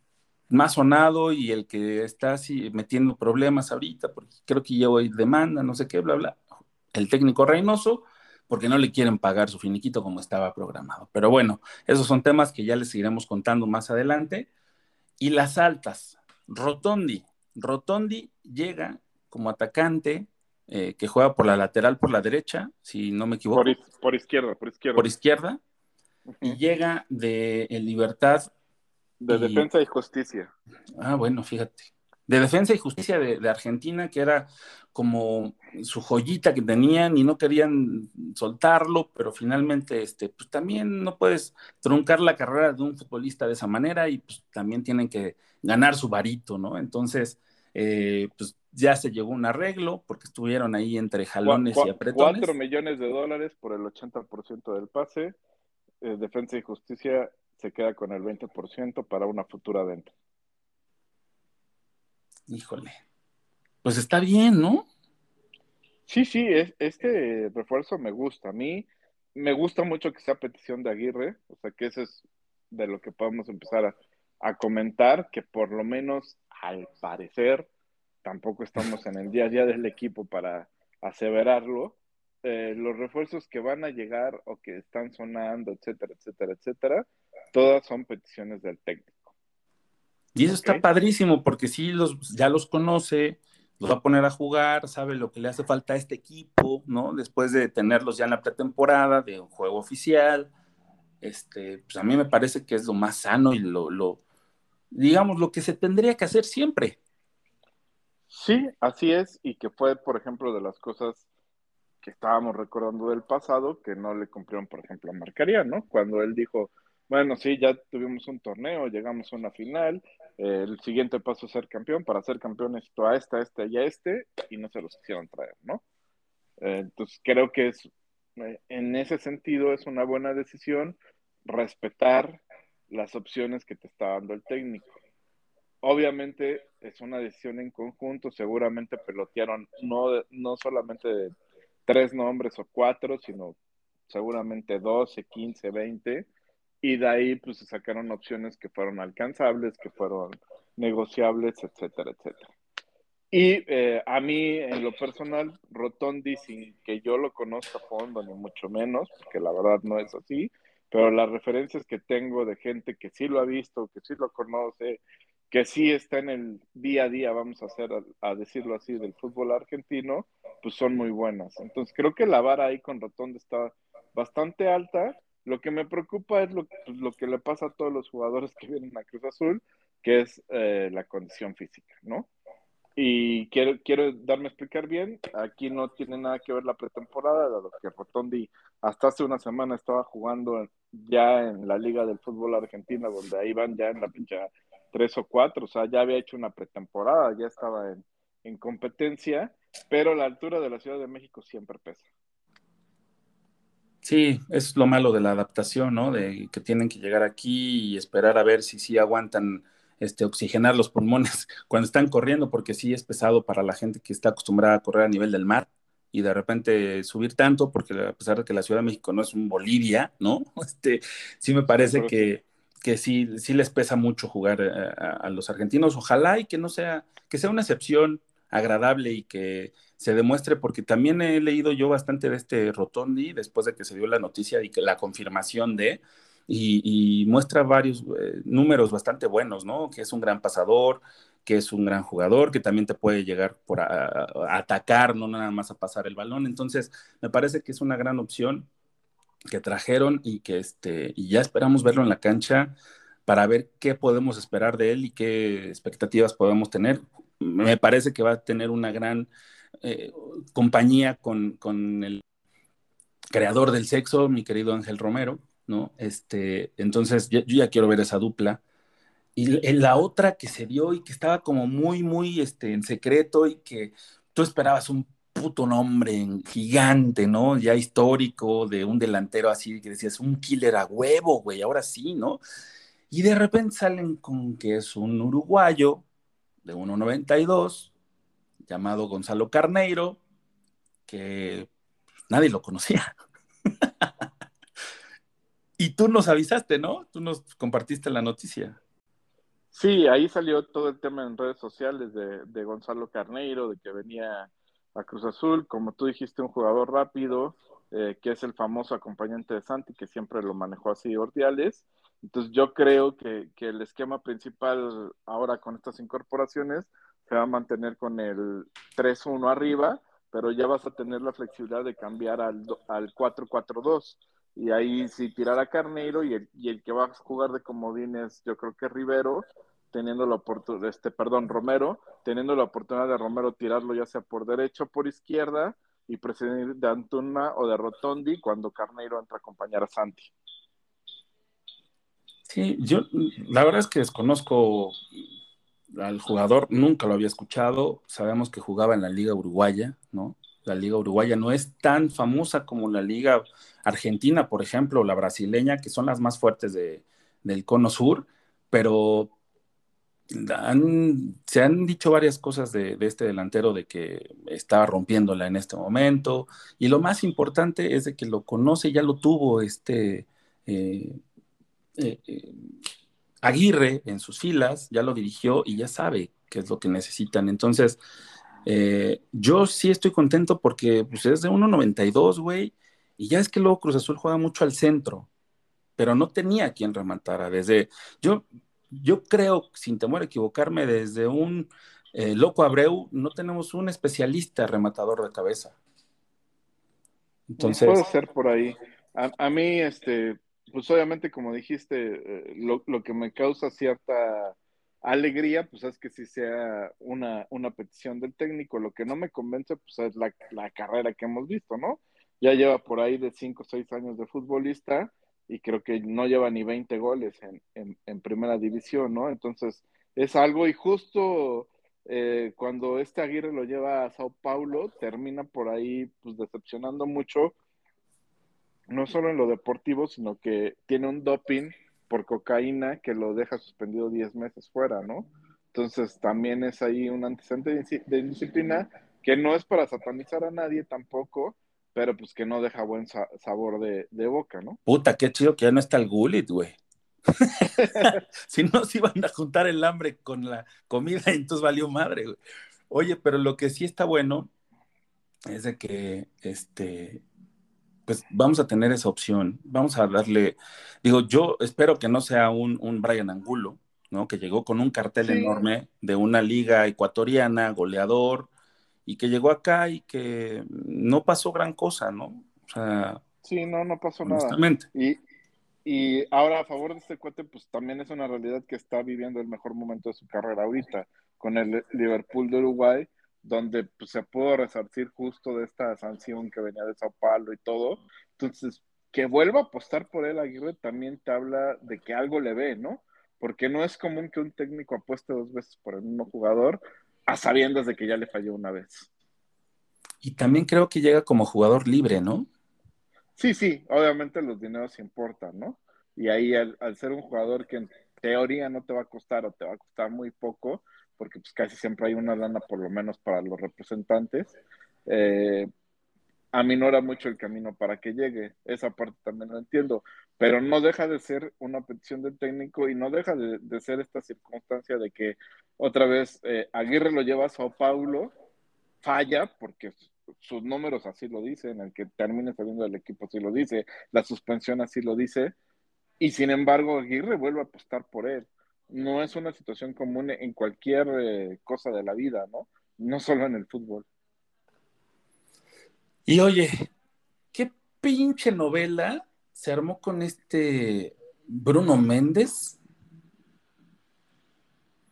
más sonado y el que está así metiendo problemas ahorita, porque creo que ya hoy demanda, no sé qué, bla, bla, el técnico Reynoso, porque no le quieren pagar su finiquito como estaba programado. Pero bueno, esos son temas que ya les seguiremos contando más adelante. Y las altas, Rotondi. Rotondi llega como atacante eh, que juega por la lateral, por la derecha, si no me equivoco. Por, izquierda, por izquierda. Por izquierda. Y llega de Libertad. De Defensa y Justicia. Ah, bueno, fíjate de defensa y justicia de, Argentina, que era como su joyita que tenían y no querían soltarlo, pero finalmente este, pues también no puedes truncar la carrera de un futbolista de esa manera y pues también tienen que ganar su varito, ¿no? Entonces, eh, pues ya se llegó un arreglo porque estuvieron ahí entre jalones y apretones. Cuatro millones de dólares por el 80% del pase. Eh, defensa y justicia se queda con el 20% para una futura venta híjole, pues está bien, ¿no? Sí, sí, es, este refuerzo me gusta. A mí me gusta mucho que sea petición de Aguirre, o sea que eso es de lo que podemos empezar a, comentar, que por lo menos al parecer tampoco estamos en el día a día del equipo para aseverarlo. Eh, los refuerzos que van a llegar o que están sonando, etcétera, etcétera, etcétera, todas son peticiones del técnico. Y eso está padrísimo porque sí, los, ya los conoce, los va a poner a jugar, sabe lo que le hace falta a este equipo, ¿no? Después de tenerlos ya en la pretemporada, de un juego oficial. Este, pues a mí me parece que es lo más sano y lo, lo, digamos, lo que se tendría que hacer siempre. Sí, así es, y que fue, por ejemplo, de las cosas que estábamos recordando del pasado, que no le cumplieron, por ejemplo, a Marcaría, ¿no? Cuando él dijo, bueno, sí, ya tuvimos un torneo, llegamos a una final, eh, el siguiente paso es ser campeón, para ser campeón necesito a este, a este y a este, y no se los quisieron traer, ¿no? Eh, entonces creo que es, eh, en ese sentido es una buena decisión respetar las opciones que te está dando el técnico. Obviamente es una decisión en conjunto, seguramente pelotearon no, no solamente tres nombres o cuatro, sino seguramente 12, 15, 20 y de ahí pues se sacaron opciones que fueron alcanzables, que fueron negociables, etcétera, etcétera. Y eh, a mí, en lo personal, Rotondi, sin que yo lo conozca a fondo, ni mucho menos, porque la verdad no es así, pero las referencias que tengo de gente que sí lo ha visto, que sí lo conoce, que sí está en el día a día, vamos a hacer, a, decirlo así, del fútbol argentino, pues son muy buenas. Entonces creo que la vara ahí con Rotondi está bastante alta lo que me preocupa es lo, pues, lo que le pasa a todos los jugadores que vienen a Cruz Azul, que es eh, la condición física, ¿no? Y quiero, quiero darme a explicar bien, aquí no tiene nada que ver la pretemporada, dado que Rotondi hasta hace una semana estaba jugando ya en la Liga del Fútbol Argentina, donde ahí van ya en la pincha tres o cuatro, o sea, ya había hecho una pretemporada, ya estaba en, en competencia, pero la altura de la Ciudad de México siempre pesa. Sí, es lo malo de la adaptación, ¿no? De que tienen que llegar aquí y esperar a ver si sí aguantan este, oxigenar los pulmones cuando están corriendo, porque sí es pesado para la gente que está acostumbrada a correr a nivel del mar y de repente subir tanto, porque a pesar de que la Ciudad de México no es un Bolivia, ¿no? Este, sí me parece que, que sí, sí les pesa mucho jugar eh, a, los argentinos. Ojalá y que no sea, que sea una excepción agradable y que se demuestre, porque también he leído yo bastante de este Rotondi después de que se dio la noticia y que la confirmación de, y, muestra varios eh, números bastante buenos, ¿no? Que es un gran pasador, que es un gran jugador, que también te puede llegar por a atacar, no nada más a pasar el balón. Entonces, me parece que es una gran opción que trajeron y que este, y ya esperamos verlo en la cancha para ver qué podemos esperar de él y qué expectativas podemos tener. Me parece que va a tener una gran eh, compañía con, con, el creador del sexo, mi querido Ángel Romero, ¿no? Este, entonces yo, ya quiero ver esa dupla. Y la otra que se dio y que estaba como muy, muy este, en secreto y que tú esperabas un puto nombre gigante, ¿no? Ya histórico de un delantero así que decías, un killer a huevo, güey, ahora sí, ¿no? Y de repente salen con que es un uruguayo de 1.92 llamado Gonzalo Carneiro, que nadie lo conocía. y tú nos avisaste, ¿no? Tú nos compartiste la noticia. Sí, ahí salió todo el tema en redes sociales de, de Gonzalo Carneiro, de que venía a Cruz Azul, como tú dijiste, un jugador rápido, eh, que es el famoso acompañante de Santi, que siempre lo manejó así Ordiales. Entonces yo creo que, el esquema principal ahora con estas incorporaciones se va a mantener con el 3-1 arriba, pero ya vas a tener la flexibilidad de cambiar al, al 4-4-2. Y ahí si tirar a Carneiro y el, y el que va a jugar de comodines, yo creo que Rivero, teniendo la oportunidad, este, perdón, Romero, teniendo la oportunidad de Romero tirarlo ya sea por derecha o por izquierda y presidir de Antuna o de Rotondi cuando Carneiro entra a acompañar a Santi. Sí, yo la verdad es que desconozco al jugador, nunca lo había escuchado, sabemos que jugaba en la Liga Uruguaya, ¿no? La Liga Uruguaya no es tan famosa como la Liga Argentina, por ejemplo, o la brasileña, que son las más fuertes de, del Cono Sur, pero se han dicho varias cosas de, este delantero de que estaba rompiéndola en este momento y lo más importante es de que lo conoce, ya lo tuvo este eh, eh, eh, Aguirre en sus filas, ya lo dirigió y ya sabe qué es lo que necesitan. Entonces, yo sí estoy contento porque pues, es de 1.92, güey, y ya es que luego Cruz Azul juega mucho al centro, pero no tenía quien rematara. Desde, yo yo creo, sin temor a equivocarme, desde un eh, Loco Abreu, no tenemos un especialista rematador de cabeza. Entonces. Puede ser por ahí. A, mí, este, pues obviamente, como dijiste, eh, lo, que me causa cierta alegría, pues es que si sea una, una petición del técnico. Lo que no me convence, pues es la, la carrera que hemos visto, ¿no? Ya lleva por ahí de 5 o 6 años de futbolista y creo que no lleva ni 20 goles en, en, primera división, ¿no? Entonces, es algo y justo eh, cuando este Aguirre lo lleva a Sao Paulo, termina por ahí pues decepcionando mucho, no solo en lo deportivo, sino que tiene un doping por cocaína que lo deja suspendido 10 meses fuera, ¿no? Entonces también es ahí un antecedente de disciplina que no es para satanizar a nadie tampoco, pero pues que no deja buen sabor de, boca, ¿no? Puta, qué chido que ya no está el gulit, güey. si no, se iban a juntar el hambre con la comida, entonces valió madre, güey. Oye, pero lo que sí está bueno es de que, este, pues vamos a tener esa opción. Vamos a darle, digo, yo espero que no sea un, un Brian Angulo, ¿no? Que llegó con un cartel enorme de una liga ecuatoriana, goleador, y que llegó acá y que no pasó gran cosa, ¿no? O sea, sí, no, no pasó nada. Y, y ahora a favor de este cuate, pues también es una realidad que está viviendo el mejor momento de su carrera ahorita, con el Liverpool de Uruguay, donde pues, se pudo resarcir justo de esta sanción que venía de Sao Paulo y todo. Entonces, que vuelva a apostar por él Aguirre también te habla de que algo le ve, ¿no? Porque no es común que un técnico apueste dos veces por el mismo jugador, a sabiendas de que ya le falló una vez. Y también creo que llega como jugador libre, ¿no? Sí, sí, obviamente los dineros importan, ¿no? Y ahí al, ser un jugador que en teoría no te va a costar o te va a costar muy poco, porque pues casi siempre hay una lana por lo menos para los representantes, eh, aminora mucho el camino para que llegue. Esa parte también lo entiendo. pero no deja de ser una petición del técnico y no deja de, ser esta circunstancia de que otra vez eh, Aguirre lo lleva a Sao Paulo, falla porque sus números así lo dicen, el que termine saliendo del equipo así lo dice, la suspensión así lo dice, y sin embargo Aguirre vuelve a apostar por él. No es una situación común en cualquier eh, cosa de la vida, ¿no? No solo en el fútbol. Y oye, qué pinche novela se armó con este Bruno Méndez.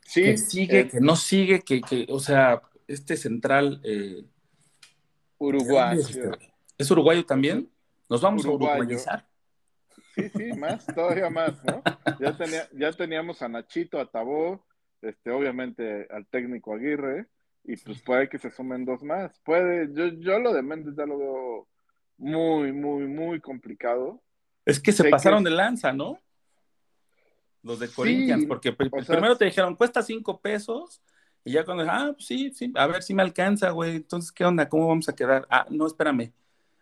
Sí. Que sigue, eh, que no sigue, que, que, o sea, este central. Eh, uruguayo. ¿Es, uruguayo también? ¿Nos vamos a uruguayizar? Sí, sí, más, todavía más, ¿no? Ya, tenía, ya teníamos a Nachito, a Tabó, este, obviamente al técnico Aguirre, y pues puede que se sumen dos más. Puede, yo, yo lo de Méndez ya lo veo muy, muy, muy complicado. Es que se pasaron de lanza, ¿no? Los de Corinthians, porque primero te dijeron, cuesta cinco pesos, y ya cuando, ah, pues sí, sí, a ver si me alcanza, güey, entonces, ¿qué onda? ¿Cómo vamos a quedar? Ah, no, espérame.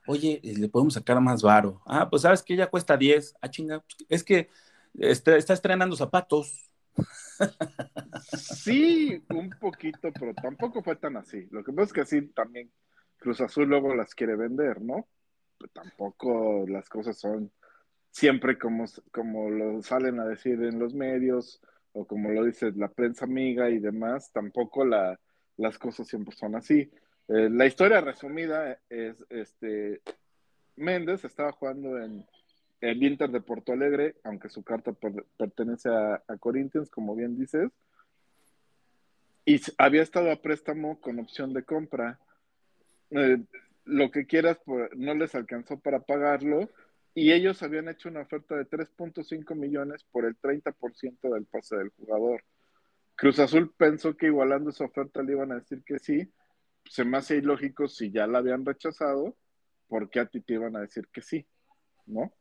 Oye, eh, le podemos sacar más varo. Ah, pues sabes que ya cuesta 10. Ah, chinga, es que está estrenando zapatos. Sí, un poquito, pero tampoco fue tan así. Lo que pasa es que así también Cruz Azul luego las quiere vender, ¿no? Pero tampoco las cosas son siempre como, como lo salen a decir en los medios o como lo dice la prensa amiga y demás, tampoco la, las cosas siempre son así. Eh, la historia resumida es, este, Méndez estaba jugando en el Inter de Porto Alegre, aunque su carta pertenece a, Corinthians, como bien dices, y había estado a préstamo con opción de compra. Eh, lo que quieras, pues, no les alcanzó para pagarlo y ellos habían hecho una oferta de 3.5 millones por el 30% del pase del jugador. Cruz Azul pensó que igualando esa oferta le iban a decir que sí. Se me hace ilógico si ya la habían rechazado, ¿por qué a ti te iban a decir que sí? ¿No?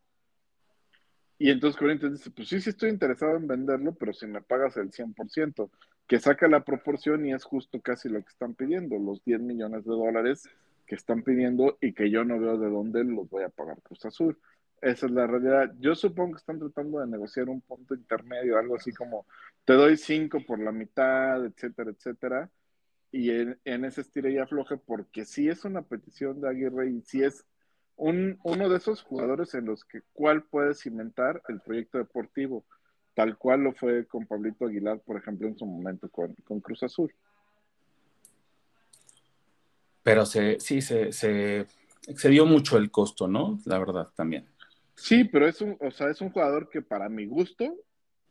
Y entonces Corinthians dice, pues sí, sí estoy interesado en venderlo, pero si me pagas el 100%, que saca la proporción y es justo casi lo que están pidiendo, los 10 millones de dólares que están pidiendo y que yo no veo de dónde los voy a pagar Cruz Azul. Esa es la realidad. Yo supongo que están tratando de negociar un punto intermedio, algo así como te doy cinco por la mitad, etcétera, etcétera. Y en, ese estilo y afloje, porque si es una petición de Aguirre y si es un, uno de esos jugadores en los que cuál puede cimentar el proyecto deportivo, tal cual lo fue con Pablito Aguilar, por ejemplo, en su momento con, con Cruz Azul. Pero se, sí, se, se excedió mucho el costo, ¿no? La verdad, también. Sí, pero es un, o sea, es un jugador que para mi gusto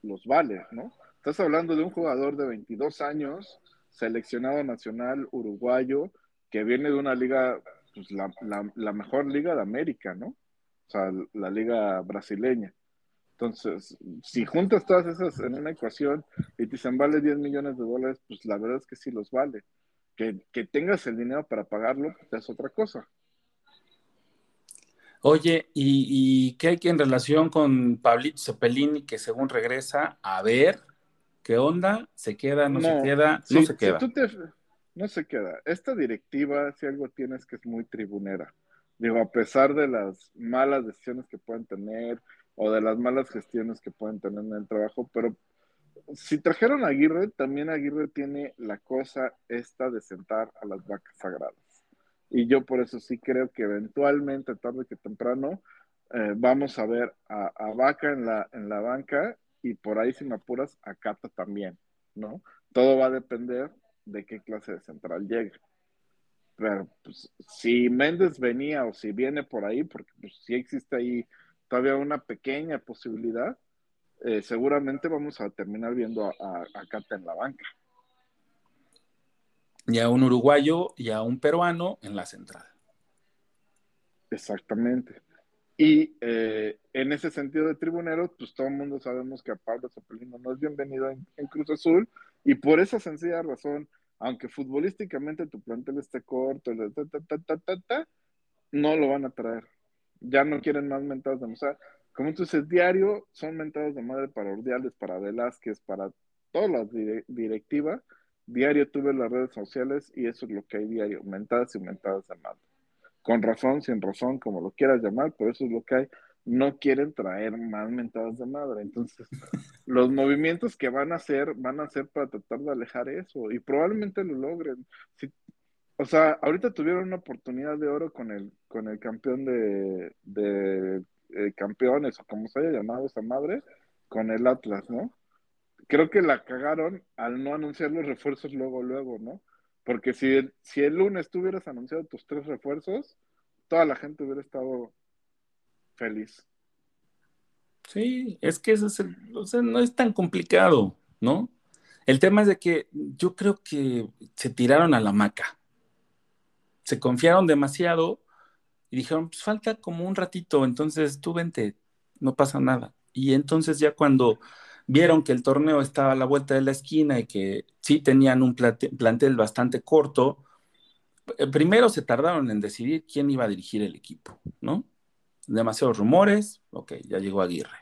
los vale, ¿no? Estás hablando de un jugador de 22 años, seleccionado nacional uruguayo, que viene de una liga, pues la, la, mejor liga de América, ¿no? O sea, la liga brasileña. Entonces, si juntas todas esas en una ecuación y te dicen vale 10 millones de dólares, pues la verdad es que sí los vale. Que, que tengas el dinero para pagarlo, pues es otra cosa. Oye, ¿y, qué hay que en relación con Pablito Cepelini, que según regresa, a ver, ¿qué onda? ¿Se queda, no, se queda? no se queda. no se queda. Esta directiva, si algo tienes que es muy tribunera. Digo, a pesar de las malas decisiones que pueden tener o de las malas gestiones que pueden tener en el trabajo, pero si trajeron a Aguirre, también Aguirre tiene la cosa esta de sentar a las vacas sagradas. Y yo por eso sí creo que eventualmente, tarde que temprano, eh, vamos a ver a, Vaca en la, en la banca y por ahí, si me apuras, a Cata también, ¿no? Todo va a depender de qué clase de central llegue. Pero pues, si Méndez venía o si viene por ahí, porque pues, si existe ahí todavía una pequeña posibilidad, eh, seguramente vamos a terminar viendo a, a Cata en la banca y a un uruguayo y a un peruano en la central. Exactamente. Y eh, en ese sentido de tribunero, pues todo el mundo sabemos que a Pablo Zapelino no es bienvenido en, Cruz Azul y por esa sencilla razón, aunque futbolísticamente tu plantel esté corto, no lo van a traer. Ya no quieren más mentadas de mozart. Como tú dices, diario son mentadas de madre para Ordiales, para Velázquez, para todas las directivas Diario tuve las redes sociales y eso es lo que hay diario, mentadas y mentadas de madre. Con razón, sin razón, como lo quieras llamar, pero eso es lo que hay. no quieren traer más mentadas de madre. Entonces, los movimientos que van a hacer, van a hacer para tratar de alejar eso y probablemente lo logren. o sea, ahorita tuvieron una oportunidad de oro con el, con el campeón de, de eh, campeones o como se haya llamado esa madre, con el Atlas, ¿no? Creo que la cagaron al no anunciar los refuerzos luego, luego, ¿no? Porque si el, si el lunes tú hubieras anunciado tus tres refuerzos, toda la gente hubiera estado feliz. Sí, es que eso es sea, no es tan complicado, ¿no? El tema es de que yo creo que se tiraron a la maca. Se confiaron demasiado y dijeron, pues falta como un ratito, entonces tú vente, no pasa nada. Y entonces ya cuando vieron que el torneo estaba a la vuelta de la esquina y que sí tenían un plantel bastante corto, eh, primero se tardaron en decidir quién iba a dirigir el equipo, ¿no? Demasiados rumores, ok, ya llegó Aguirre.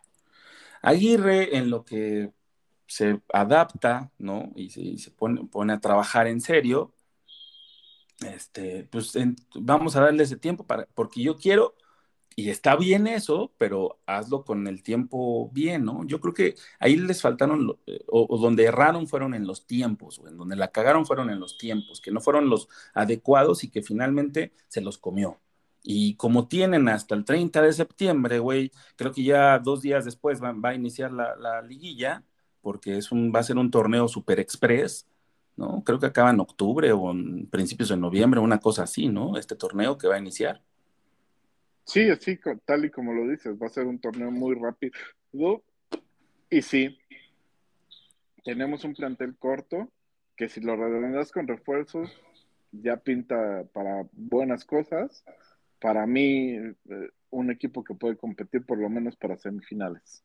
Aguirre en lo que se adapta, ¿no? Y se, pone, a trabajar en serio, este, pues vamos a darle ese tiempo para, porque yo quiero y está bien eso, pero hazlo con el tiempo bien, ¿no? Yo creo que ahí les faltaron, eh, o, donde erraron fueron en los tiempos, o en donde la cagaron fueron en los tiempos, que no fueron los adecuados y que finalmente se los comió. Y como tienen hasta el 30 de septiembre, güey, creo que ya dos días después va, a iniciar la, liguilla, porque es un, va a ser un torneo super express, ¿no? Creo que acaba en octubre o en principios de noviembre, una cosa así, ¿no? Este torneo que va a iniciar. Sí, así tal y como lo dices, va a ser un torneo muy rápido. Y sí, tenemos un plantel corto que si lo redondeas con refuerzos ya pinta para buenas cosas. Para mí, eh, un equipo que puede competir por lo menos para semifinales.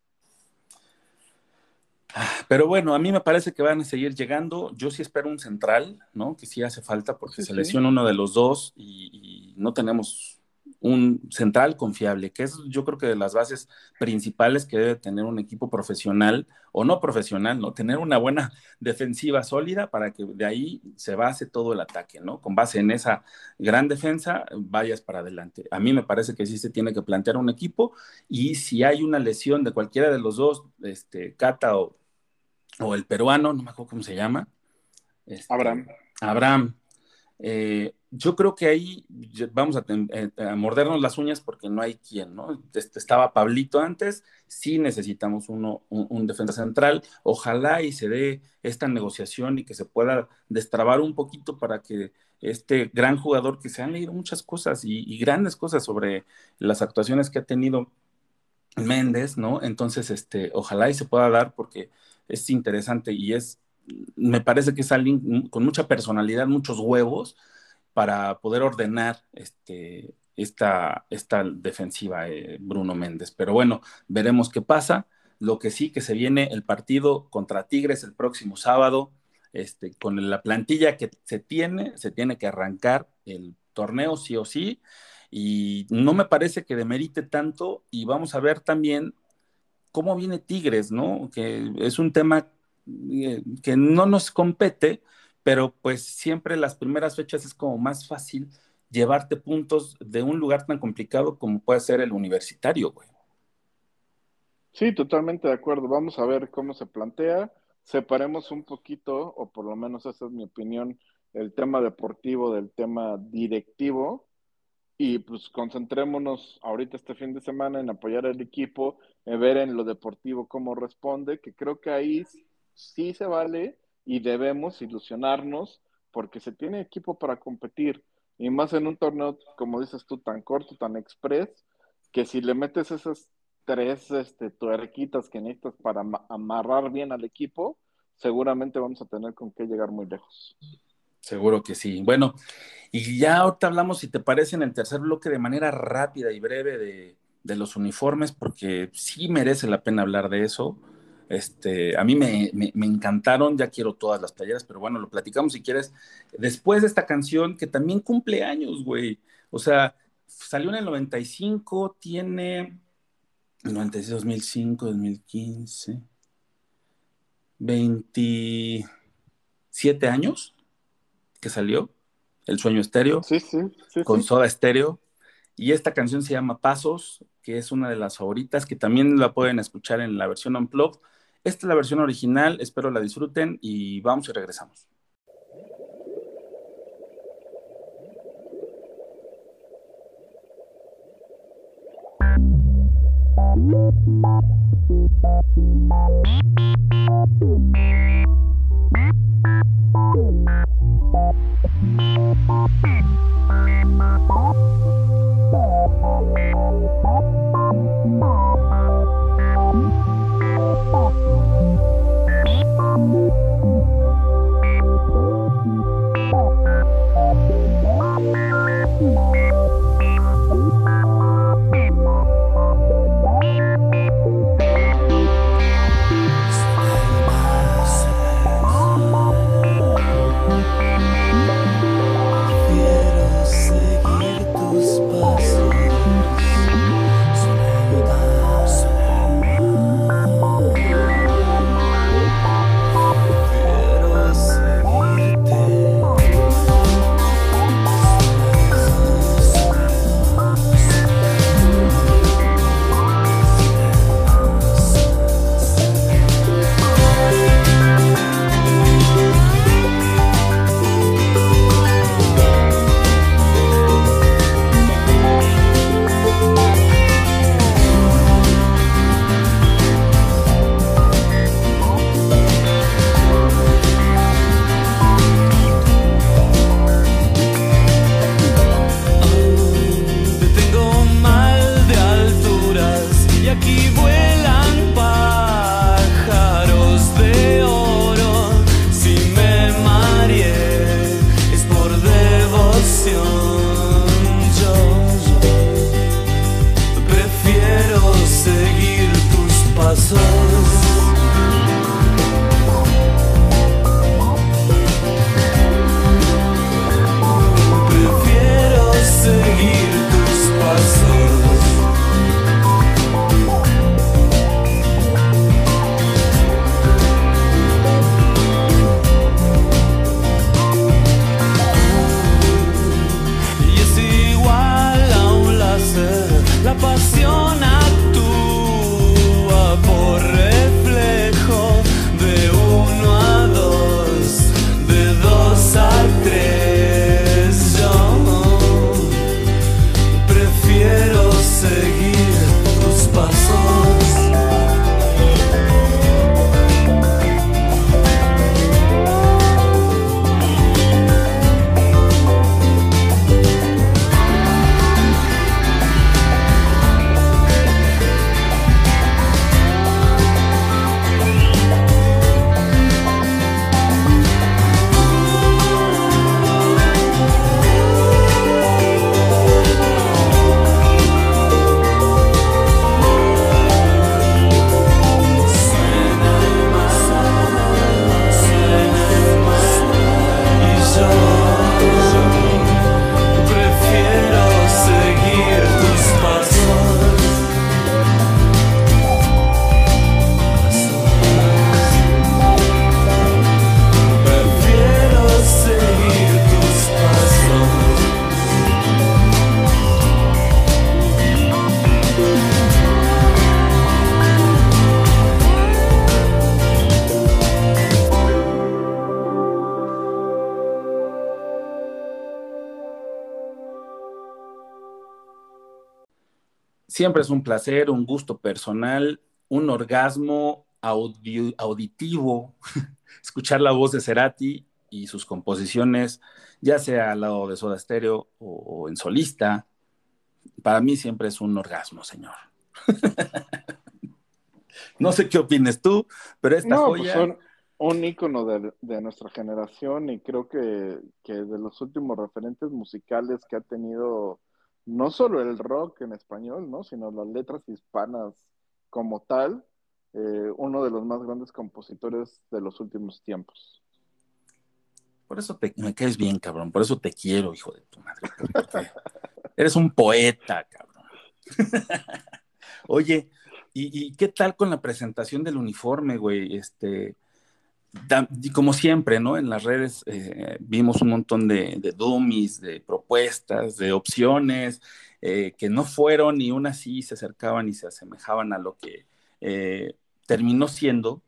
Pero bueno, a mí me parece que van a seguir llegando. Yo sí espero un central, ¿no? Que sí hace falta porque se lesiona uno de los dos y no tenemos un central confiable, que es yo creo que de las bases principales que debe tener un equipo profesional o no profesional, ¿no? Tener una buena defensiva sólida para que de ahí se base todo el ataque, ¿no? Con base en esa gran defensa, vayas para adelante. A mí me parece que sí se tiene que plantear un equipo y si hay una lesión de cualquiera de los dos, este, Cata o, el peruano, no me acuerdo cómo se llama. Este, Abraham. Abraham. Eh, yo creo que ahí vamos eh, a, mordernos las uñas porque no hay quien, ¿no? Este, estaba Pablito antes, sí necesitamos uno, un, defensa central, ojalá y se dé esta negociación y que se pueda destrabar un poquito para que este gran jugador que se han leído muchas cosas y, grandes cosas sobre las actuaciones que ha tenido Méndez, ¿no? Entonces, este, ojalá y se pueda dar porque es interesante y es, me parece que es alguien con mucha personalidad, muchos huevos, para poder ordenar este, esta, esta defensiva eh, Bruno Méndez. Pero bueno, veremos qué pasa. Lo que sí que se viene el partido contra Tigres el próximo sábado, este, con la plantilla que se tiene, se tiene que arrancar el torneo sí o sí. Y no me parece que demerite tanto. Y vamos a ver también cómo viene Tigres, ¿no? Que es un tema eh, que no nos compete, pero pues siempre las primeras fechas es como más fácil llevarte puntos de un lugar tan complicado como puede ser el universitario, güey. Sí, totalmente de acuerdo. Vamos a ver cómo se plantea. Separemos un poquito, o por lo menos esa es mi opinión, el tema deportivo del tema directivo y pues concentrémonos ahorita este fin de semana en apoyar al equipo, en ver en lo deportivo cómo responde, que creo que ahí sí se vale y debemos ilusionarnos porque se tiene equipo para competir y más en un torneo, como dices tú, tan corto, tan express, que si le metes esas tres este, tuerquitas que necesitas para amarrar bien al equipo, seguramente vamos a tener con qué llegar muy lejos. Seguro que sí. Bueno, y ya ahorita hablamos, si te parece, en el tercer bloque de manera rápida y breve de, de los uniformes, porque sí merece la pena hablar de eso. Este, a mí me, encantaron, ya quiero todas las playeras, pero bueno, lo platicamos si quieres. Después de esta canción, que también cumple años, güey. O sea, salió en el 95, tiene 96, 2005, 2015, 27 años que salió, El Sueño Estéreo, sí, sí, con Soda Estéreo. Y esta canción se llama Pasos, que es una de las favoritas, que también la pueden escuchar en la versión Unplugged. Esta es la versión original, espero la disfruten y vamos y regresamos. 到此 Siempre es un placer, un gusto personal, un orgasmo auditivo, escuchar la voz de Cerati y sus composiciones, ya sea al lado de Soda Stereo o, en solista. Para mí siempre es un orgasmo, señor. no sé qué opines tú, pero esta no, Pues son un ícono de, nuestra generación y creo que, que de los últimos referentes musicales que ha tenido no solo el rock en español, ¿no? sino las letras hispanas como tal, eh, uno de los más grandes compositores de los últimos tiempos. Por eso te, me caes bien, cabrón. Por eso te quiero, hijo de tu madre. eres un poeta, cabrón. Oye, ¿y, ¿y, qué tal con la presentación del uniforme, güey? Este, como siempre, ¿no? En las redes eh, vimos un montón de, dummies, de propuestas, de opciones. eh, que no fueron y aún así se acercaban y se asemejaban a lo que eh, terminó siendo.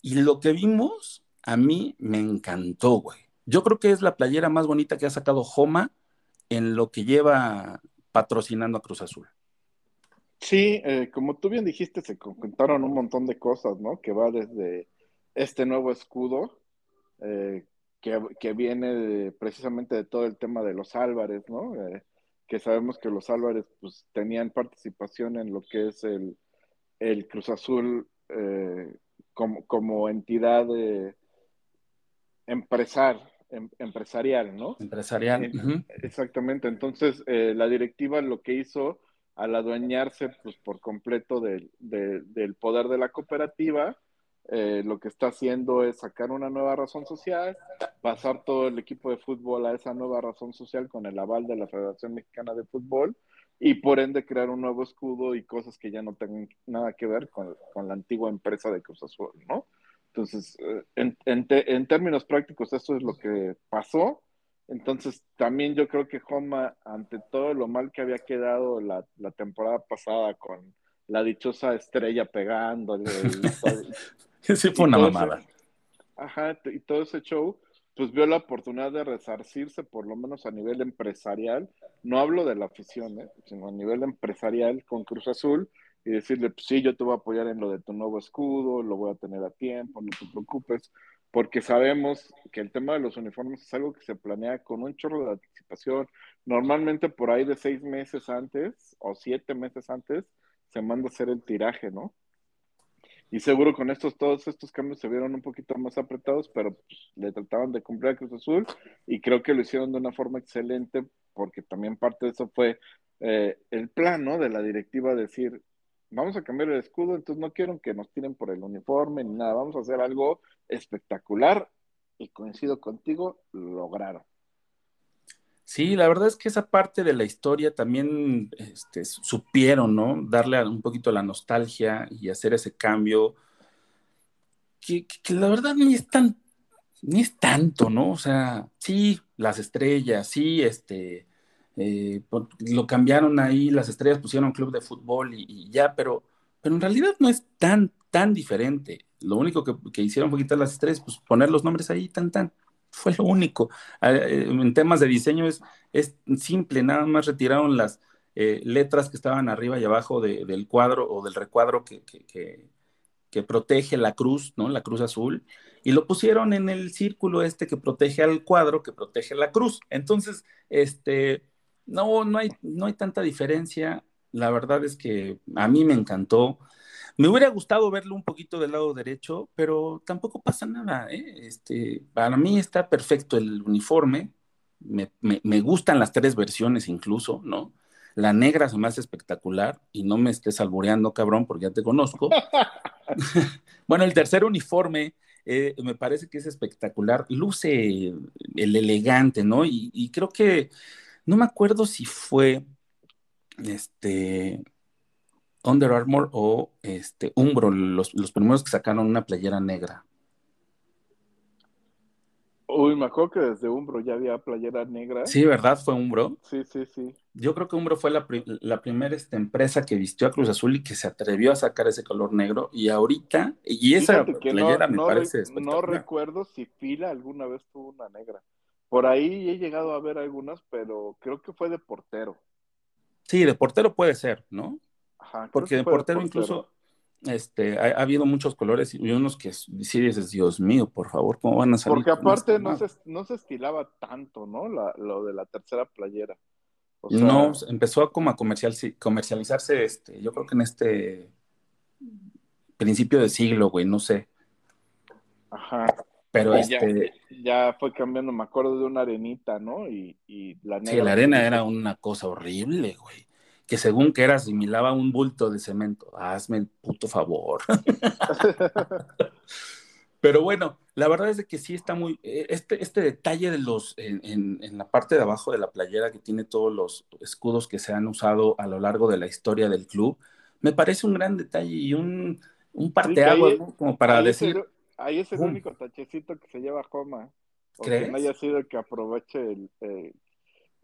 Y lo que vimos, a mí me encantó, güey. Yo creo que es la playera más bonita que ha sacado Joma en lo que lleva patrocinando a Cruz Azul. Sí, como tú bien dijiste, se conjuntaron un montón de cosas, ¿no? Que va desde este nuevo escudo, eh, que, viene precisamente de todo el tema de los Álvarez, ¿no? Eh, que sabemos que los Álvarez pues tenían participación en lo que es el, el Cruz Azul como, como entidad empresar, em, empresarial, ¿no? Empresarial. Exactamente. Entonces, la directiva lo que hizo al adueñarse pues, por completo del, del poder de la cooperativa, eh, lo que está haciendo es sacar una nueva razón social, pasar todo el equipo de fútbol a esa nueva razón social con el aval de la Federación Mexicana de Fútbol y por ende crear un nuevo escudo y cosas que ya no tengan nada que ver con, con la antigua empresa de Cruz Azul, ¿no? Entonces, eh, en, en, en, términos prácticos, eso es lo que pasó. Entonces, también yo creo que Homa, ante todo lo mal que había quedado la, temporada pasada con la dichosa estrella pegándole. sí, fue una mamada. ajá, y todo ese show, pues vio la oportunidad de resarcirse, por lo menos a nivel empresarial. No hablo de la afición, ¿eh? sino a nivel empresarial con Cruz Azul y decirle, pues sí, yo te voy a apoyar en lo de tu nuevo escudo, lo voy a tener a tiempo, no te preocupes porque sabemos que el tema de los uniformes es algo que se planea con un chorro de anticipación. Normalmente por ahí de seis meses antes o siete meses antes se manda a hacer el tiraje, ¿no? Y seguro con estos, todos estos cambios se vieron un poquito más apretados, pero pues, le trataban de cumplir a Cruz Azul y creo que lo hicieron de una forma excelente porque también parte de eso fue eh, el plan, ¿no? De la directiva decir, vamos a cambiar el escudo, entonces no quiero que nos tiren por el uniforme ni nada, vamos a hacer algo espectacular y coincido contigo, lograron. Sí, la verdad es que esa parte de la historia también este, supieron, ¿no? Darle un poquito la nostalgia y hacer ese cambio, que, que, la verdad ni es tan, ni es tanto, ¿no? O sea, sí, las estrellas, sí, este, eh, lo cambiaron ahí, las estrellas pusieron club de fútbol y, ya, pero, pero en realidad no es tan, tan diferente. Lo único que, hicieron fue quitar las estrellas, pues poner los nombres ahí, tan, tan. Fue lo único. Ah, eh, en temas de diseño es, es simple, nada más retiraron las eh, letras que estaban arriba y abajo del cuadro o del recuadro que, que, que protege la cruz, ¿no? La cruz azul, y lo pusieron en el círculo este que protege al cuadro, que protege la cruz. Entonces, este, no, no hay, no hay tanta diferencia. La verdad es que a mí me encantó. Me hubiera gustado verlo un poquito del lado derecho, pero tampoco pasa nada. ¿eh? Este, para mí está perfecto el uniforme. Me, gustan las tres versiones incluso, ¿no? La negra se me hace espectacular y no me estés alboreando, cabrón, porque ya te conozco. bueno, el tercer uniforme eh, me parece que es espectacular. Luce el elegante, ¿no? y creo que no me acuerdo si fue este Under Armour o este Umbro, los, primeros que sacaron una playera negra. Uy, me acuerdo que desde Umbro ya había playera negra. Sí, ¿verdad? Fue Umbro. Sí, sí, sí. Yo creo que Umbro fue la, primera esta empresa que vistió a Cruz Azul y que se atrevió a sacar ese color negro. Y ahorita, y esa playera me parece No recuerdo si Fila alguna vez tuvo una negra. Por ahí he llegado a ver algunas, pero creo que fue de portero. Sí, de portero puede ser, ¿no? Ajá, Porque de portero, incluso este, ha, habido muchos colores y unos que sí dices, Dios mío, por favor, ¿cómo van a salir? Porque aparte no se, no se estilaba tanto, ¿no? lo de la tercera playera. no, empezó a como a comercial, comercializarse, este, yo creo que en este principio de siglo, güey, no sé. Ajá. Pero este. Ya, fue cambiando, me acuerdo de una arenita, ¿no? Y, la Sí, la arena era una cosa horrible, güey. Que según que era, asimilaba un bulto de cemento. Hazme el puto favor. Pero bueno, la verdad es que sí está muy. Eh, este, este detalle de los. En, en, la parte de abajo de la playera que tiene todos los escudos que se han usado a lo largo de la historia del club, me parece un gran detalle y un, un parteaguas, Como para decir. Ahí es el único tachecito que se lleva Joma. O que no haya sido que aproveche el,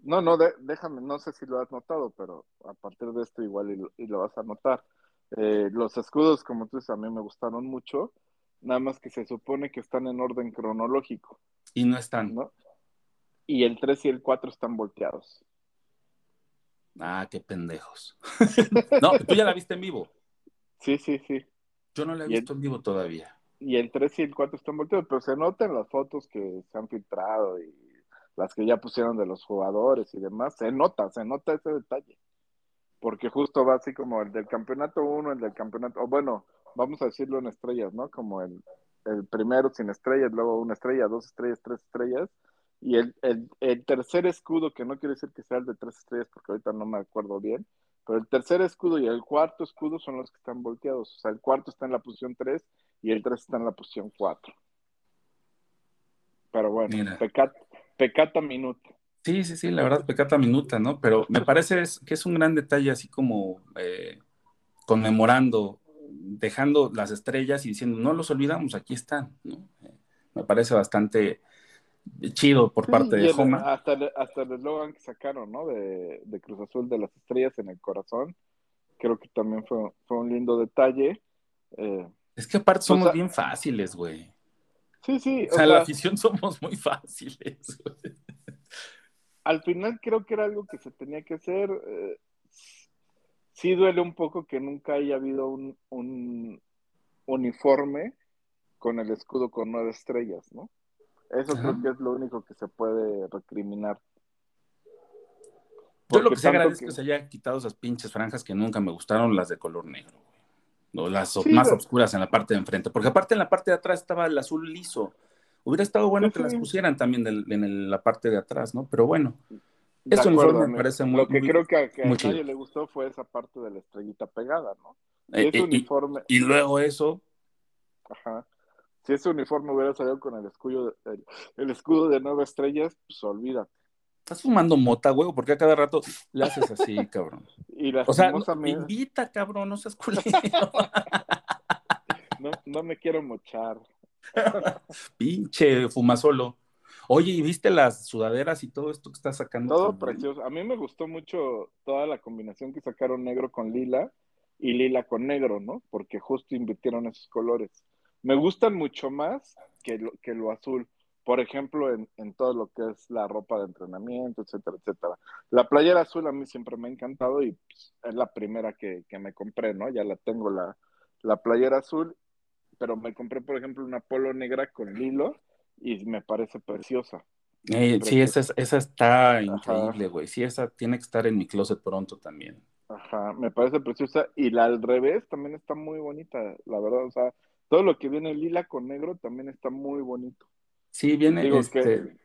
No, no, déjame, no sé si lo has notado, pero a partir de esto igual y, lo vas a notar. Eh, los escudos, como tú dices, a mí me gustaron mucho, nada más que se supone que están en orden cronológico. Y no están. ¿no? Y el 3 y el 4 están volteados. Ah, qué pendejos. no, tú ya la viste en vivo. Sí, sí, sí. Yo no la he visto en vivo todavía. Y el 3 y el 4 están volteados, pero se notan las fotos que se han filtrado y las que ya pusieron de los jugadores y demás. Se nota, se nota ese detalle. Porque justo va así como el del campeonato 1, el del campeonato, o bueno, vamos a decirlo en estrellas, ¿no? Como el, el primero sin estrellas, luego una estrella, dos estrellas, tres estrellas. Y el, el, el, tercer escudo, que no quiere decir que sea el de tres estrellas, porque ahorita no me acuerdo bien, pero el tercer escudo y el cuarto escudo son los que están volteados. O sea, el cuarto está en la posición 3 y el 3 está en la posición 4. Pero bueno, pecata, pecata minuta. Sí, sí, sí, la verdad, pecata minuta, ¿no? Pero me parece que es un gran detalle así como eh, conmemorando, dejando las estrellas y diciendo, no los olvidamos, aquí están, ¿no? Eh, me parece bastante chido por parte de Homa. Hasta, hasta el eslogan que sacaron, ¿no? De, Cruz Azul de las estrellas en el corazón. Creo que también fue, fue un lindo detalle. Eh, es que aparte somos bien fáciles, güey. Sí, sí. O, sea, la afición somos muy fáciles. Al final creo que era algo que se tenía que hacer. Eh, sí duele un poco que nunca haya habido un, un uniforme con el escudo con nueve estrellas, ¿no? Eso creo que es lo único que se puede recriminar. Yo lo que se agradece es que se haya quitado esas pinches franjas que nunca me gustaron, las de color negro, güey. las más oscuras en la parte de enfrente. Porque aparte en la parte de atrás estaba el azul liso. Hubiera estado bueno que las pusieran también en la parte de atrás, ¿no? Pero bueno. Eso me parece muy Lo que creo que a, nadie le gustó fue esa parte de la estrellita pegada, ¿no? Eh, ese uniforme... y, luego eso. Ajá si ese uniforme hubiera salido con el escudo, el, escudo de nueve estrellas, pues olvídate. Estás fumando mota, güey, porque a cada rato le haces así, cabrón. Y o sea, me invita, cabrón, no seas culero. no, no me quiero mochar. Pinche fumasolo. Oye, ¿y viste las sudaderas y todo esto que está sacando? Todo precioso. A mí me gustó mucho toda la combinación que sacaron negro con lila y lila con negro, ¿no? Porque justo invirtieron esos colores me gustan mucho más que lo, que lo azul. Por ejemplo, en, en, todo lo que es la ropa de entrenamiento, etcétera, etcétera. La playera azul a mí siempre me ha encantado y pues, es la primera que, que, me compré, ¿no? Ya la tengo la, la playera azul, pero me compré, por ejemplo, una polo negra con lilo y me parece preciosa. Eh, sí, esa, esa está increíble, güey. Sí, esa tiene que estar en mi closet pronto también. Ajá, me parece preciosa. Y la al revés también está muy bonita, la verdad. O sea, todo lo que viene lila con negro también está muy bonito. Sí, viene este...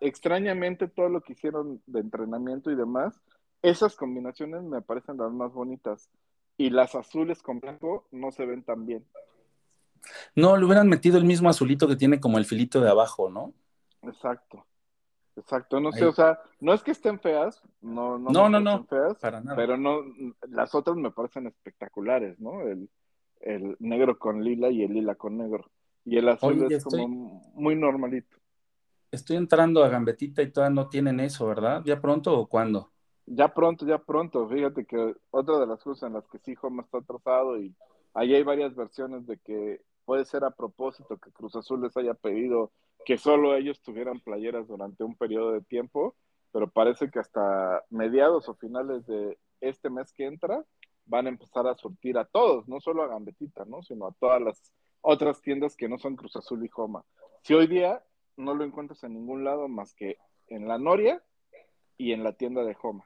extrañamente todo lo que hicieron de entrenamiento y demás, esas combinaciones me parecen las más bonitas. Y las azules con blanco no se ven tan bien. No, le hubieran metido el mismo azulito que tiene como el filito de abajo, ¿no? Exacto. Exacto, no sé, o sea, no es que estén feas, no, no, no, no, no feas, para nada. pero no, las otras me parecen espectaculares, ¿no? El, el negro con lila y el lila con negro. Y el azul es como muy normalito. Estoy entrando a Gambetita y todavía no tienen eso, ¿verdad? ¿Ya pronto o cuándo? Ya pronto, ya pronto. Fíjate que otra de las cosas en las que sí Home está atrasado y ahí hay varias versiones de que puede ser a propósito que Cruz Azul les haya pedido que solo ellos tuvieran playeras durante un periodo de tiempo, pero parece que hasta mediados o finales de este mes que entra van a empezar a surtir a todos, no solo a Gambetita, ¿no? Sino a todas las otras tiendas que no son Cruz Azul y Joma. Si hoy día no lo encuentras en ningún lado más que en la Noria y en la tienda de Joma.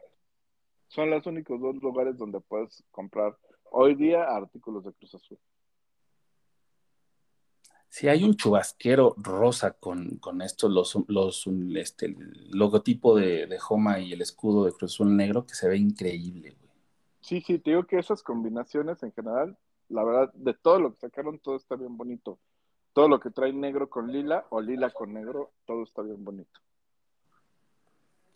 Son los únicos dos lugares donde puedes comprar hoy día artículos de Cruz Azul. Si hay un chubasquero rosa con, con esto, los, los, este, el logotipo de, de Joma y el escudo de Cruz Azul negro que se ve increíble. Sí, sí, te digo que esas combinaciones en general, la verdad, de todo lo que sacaron, todo está bien bonito. Todo lo que trae negro con lila o lila con negro, todo está bien bonito.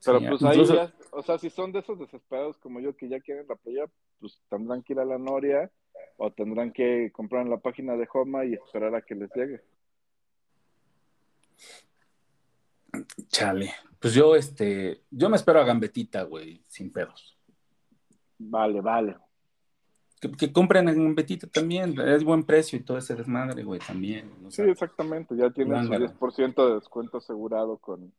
Pero pues ahí ya, o sea, si son de esos desesperados como yo que ya quieren la playa, pues tendrán que ir a la Noria o tendrán que comprar en la página de Homa y esperar a que les llegue. Chale, Pues yo, este, yo me espero a Gambetita, güey, sin pedos. Vale, vale. Que, compren en Gambetita también, es buen precio y todo ese desmadre, güey, también. sí, exactamente, ya tienes un 10% de descuento asegurado con,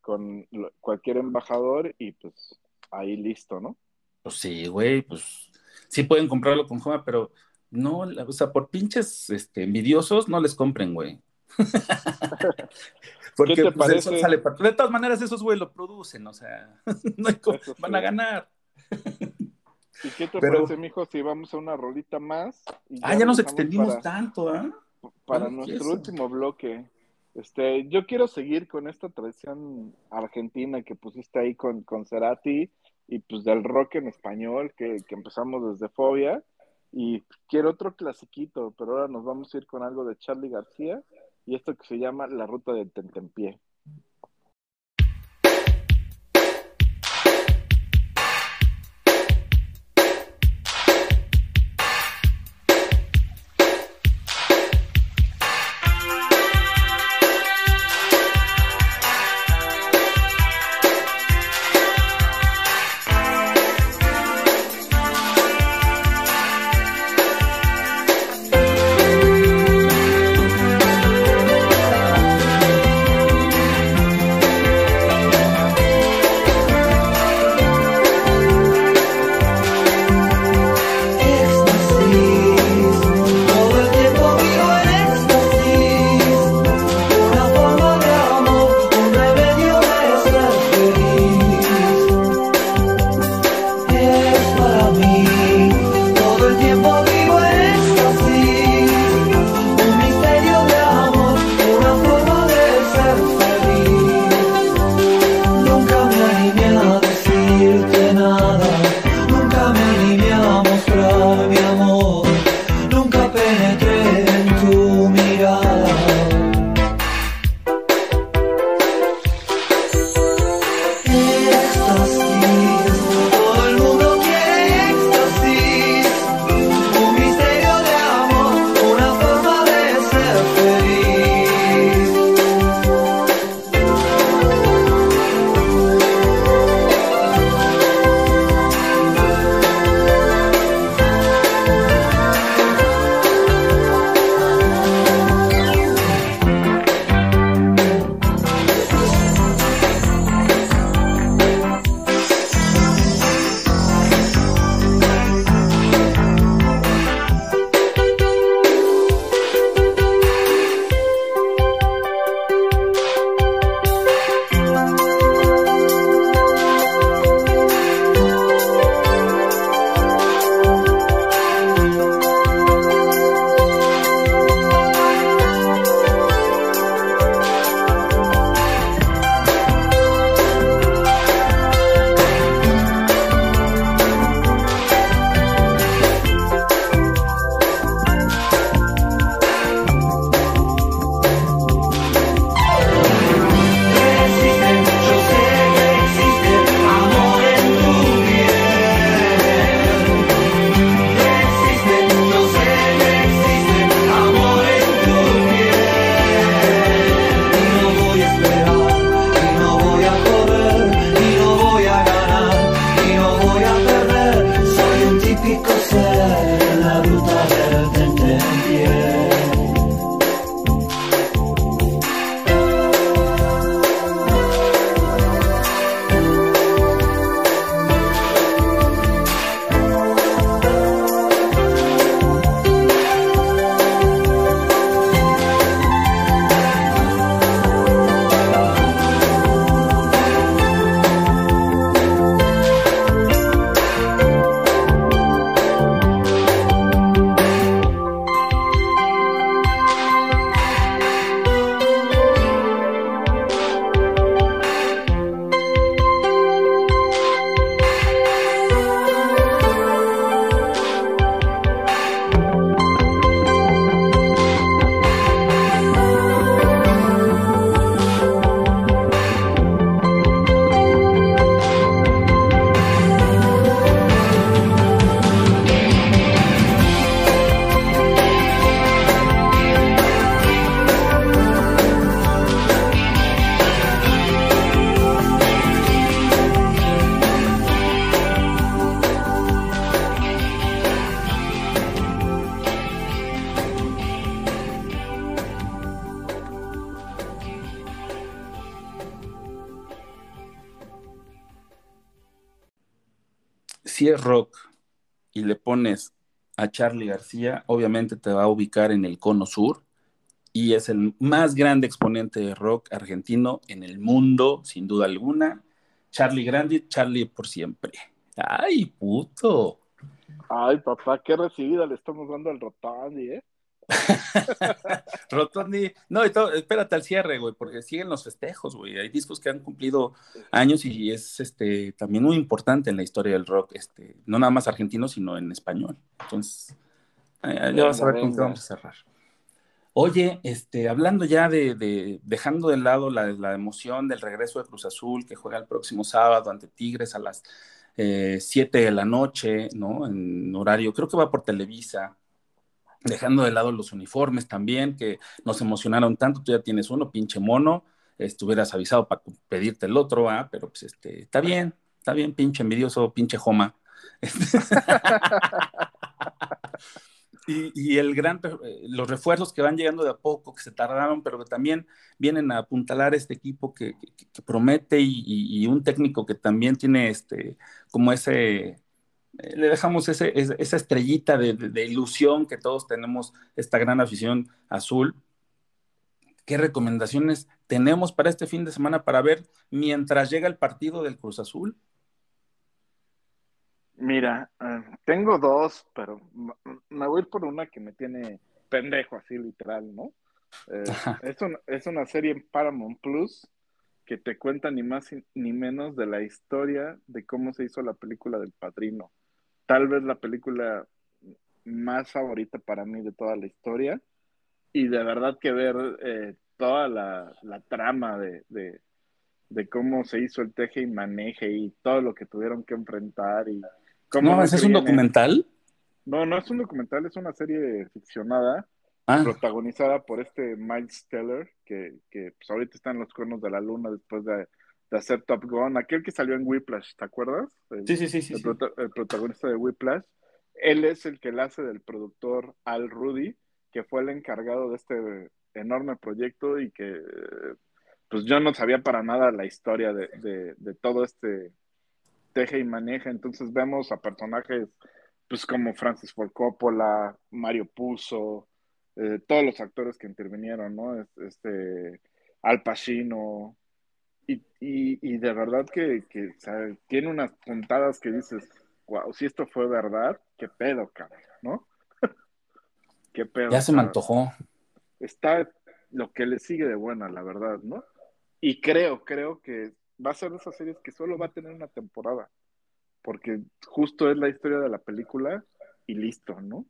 con cualquier embajador y pues ahí listo, ¿no? Pues sí, güey, pues sí pueden comprarlo con Joma, pero no, o sea, por pinches este, envidiosos no les compren, güey. Porque ¿Qué te pues, parece? Sale, de todas maneras, esos güey lo producen, o sea, no hay van a ganar. ¿Y qué te parece, mijo, si vamos a una rolita más? ah, ya nos extendimos tanto, ¿ah? Para nuestro último bloque. Este, yo quiero seguir con esta tradición argentina que pusiste ahí con, con Cerati y pues del rock en español que, que empezamos desde Fobia. Y quiero otro clasiquito, pero ahora nos vamos a ir con algo de Charlie García y esto que se llama La Ruta del Tentempié. A Charlie García, obviamente te va a ubicar en el cono sur y es el más grande exponente de rock argentino en el mundo, sin duda alguna. Charlie Grandi, Charlie por siempre. ¡Ay, puto! Ay, papá, qué recibida le estamos dando al Rotondi, ¿eh? Rotondi, no, espérate al cierre, güey, porque siguen los festejos, güey. Hay discos que han cumplido años y es este también muy importante en la historia del rock, este, no nada más argentino, sino en español. Entonces, ya vas a ver con qué vamos a cerrar. Oye, este, hablando ya de, dejando de lado la, la, emoción del regreso de Cruz Azul, que juega el próximo sábado ante Tigres a las 7 eh, de la noche, ¿no? En horario, creo que va por Televisa dejando de lado los uniformes también, que nos emocionaron tanto, tú ya tienes uno, pinche mono, estuvieras avisado para pedirte el otro, ¿ah? pero pues este, está bien, está bien, pinche envidioso, pinche joma. y, el gran, eh, los refuerzos que van llegando de a poco, que se tardaron, pero que también vienen a apuntalar este equipo que, promete y, y, un técnico que también tiene este, como ese, le dejamos ese, esa estrellita de, ilusión que todos tenemos, esta gran afición azul. ¿Qué recomendaciones tenemos para este fin de semana para ver mientras llega el partido del Cruz Azul? Mira, eh, tengo dos, pero me voy por una que me tiene pendejo así literal, ¿no? Eh, es, es una serie en Paramount Plus que te cuenta ni más ni menos de la historia de cómo se hizo la película del Padrino tal vez la película más favorita para mí de toda la historia. Y de verdad que ver eh, toda la, trama de, de, cómo se hizo el teje y maneje y todo lo que tuvieron que enfrentar. Y cómo no, ¿es un documental? No, no es un documental, es una serie ficcionada. Ah. protagonizada por este Miles Teller, que, que pues, ahorita está en los cuernos de la luna después de de hacer Top Gun, aquel que salió en Whiplash, ¿te acuerdas? sí, sí, sí. sí, el, protagonista de Whiplash. Él es el que le hace del productor Al Rudy, que fue el encargado de este enorme proyecto y que pues yo no sabía para nada la historia de, todo este teje y maneja. Entonces vemos a personajes pues como Francis Ford Coppola, Mario Puzo, eh, todos los actores que intervinieron, ¿no? Este, Al Pacino, y, y, de verdad que, tiene unas puntadas que dices, wow, si esto fue verdad, qué pedo, cabrón, ¿no? qué pedo. Ya se me antojó. Está lo que le sigue de buena, la verdad, ¿no? Y creo, creo que va a ser de esas series que solo va a tener una temporada, porque justo es la historia de la película y listo, ¿no?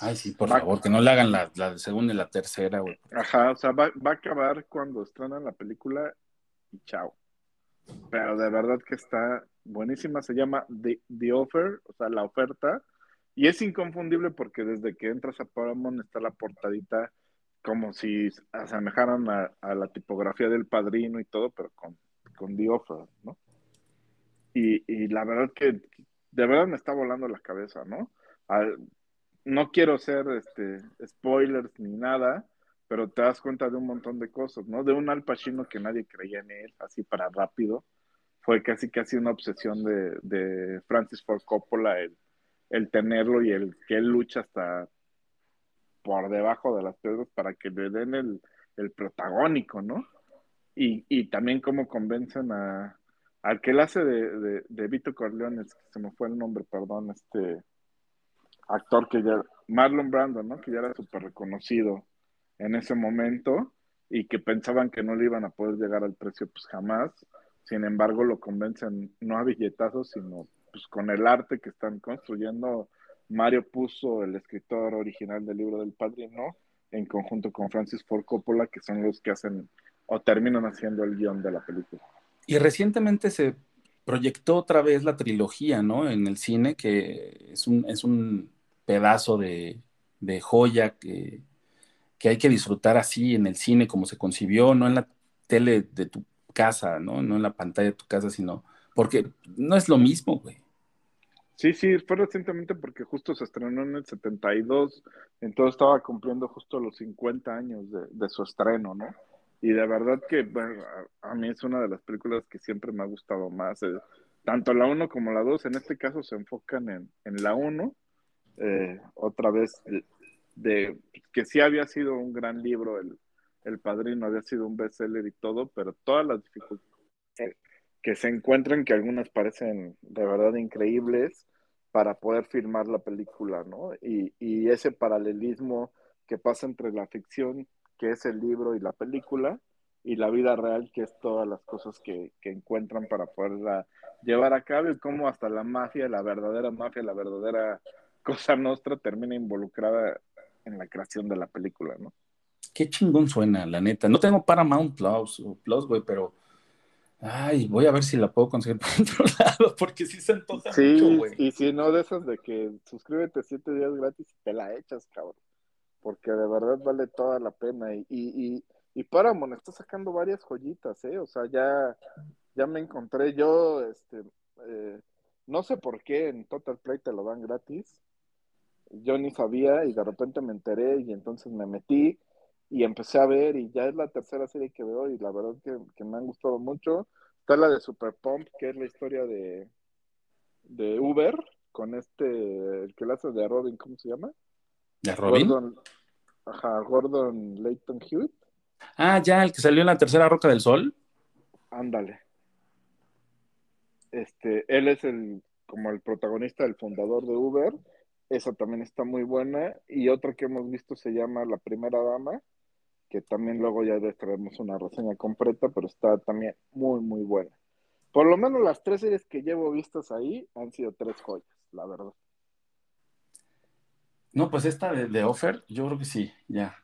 Ay, sí, por favor, que no le hagan la, la segunda y la tercera, güey. Ajá, o sea, va, va, a acabar cuando estrenan la película y chao. Pero de verdad que está buenísima, se llama The, Offer, o sea, la oferta, y es inconfundible porque desde que entras a Paramount está la portadita como si asemejaran a, la tipografía del padrino y todo, pero con, con The Offer, ¿no? Y, y, la verdad que de verdad me está volando la cabeza, ¿no? no quiero ser este spoilers ni nada, pero te das cuenta de un montón de cosas, ¿no? De un Al Pacino que nadie creía en él, así para rápido. Fue casi casi una obsesión de, de Francis Ford Coppola el, el tenerlo y el que él lucha hasta por debajo de las piedras para que le den el, el protagónico, ¿no? Y, y, también cómo convencen a al que él hace de, de, de Vito Corleone, se me fue el nombre, perdón, este actor que ya, Marlon Brando, ¿no? Que ya era súper reconocido en ese momento y que pensaban que no le iban a poder llegar al precio, pues jamás. Sin embargo, lo convencen no a billetazos, sino pues con el arte que están construyendo. Mario puso el escritor original del libro del Padrino en conjunto con Francis Ford Coppola, que son los que hacen o terminan haciendo el guion de la película. Y recientemente se proyectó otra vez la trilogía, ¿no? En el cine, que es un, es un pedazo de, de joya que, que hay que disfrutar así en el cine como se concibió, no en la tele de tu casa, ¿no? No en la pantalla de tu casa, sino porque no es lo mismo, güey. Sí, sí, fue recientemente porque justo se estrenó en el 72, entonces estaba cumpliendo justo los 50 años de, su estreno, ¿no? Y de verdad que a, mí es una de las películas que siempre me ha gustado más. Eh, tanto la 1 como la 2 en este caso se enfocan en, en la 1, eh, otra vez de, que sí había sido un gran libro, el, el Padrino había sido un bestseller y todo, pero todas las dificultades que se encuentran, que algunas parecen de verdad increíbles, para poder filmar la película, ¿no? Y, y ese paralelismo que pasa entre la ficción, que es el libro y la película, y la vida real, que es todas las cosas que, que encuentran para poderla llevar a cabo y cómo hasta la mafia, la verdadera mafia, la verdadera cosa nuestra termina involucrada en la creación de la película, ¿no? Qué chingón suena, la neta. No tengo Paramount Plus, Plus, güey, pero ay, voy a ver si la puedo conseguir por otro lado, porque sí se antoja sí, mucho, güey. Y si no, de esas de que suscríbete siete días gratis y te la echas, cabrón. Porque de verdad vale toda la pena. Y, y, y, y Paramount está sacando varias joyitas, ¿eh? O sea, ya, ya me encontré yo, este, eh, no sé por qué en Total Play te lo dan gratis. Yo ni sabía y de repente me enteré y entonces me metí y empecé a ver y ya es la tercera serie que veo y la verdad que, que me han gustado mucho. Está la de Super Pump, que es la historia de, de Uber, con este, el que la hace de Robin, ¿cómo se llama? ¿De Robin? Gordon, ajá, Gordon Layton Hewitt. Ah, ya, el que salió en la tercera Roca del Sol. Ándale. Este, él es el, como el protagonista, el fundador de Uber. Esa también está muy buena. Y otra que hemos visto se llama La Primera Dama, que también luego ya traemos una reseña completa, pero está también muy, muy buena. Por lo menos las tres series que llevo vistas ahí han sido tres joyas, la verdad. No, pues esta de, de Offer, yo creo que sí, ya.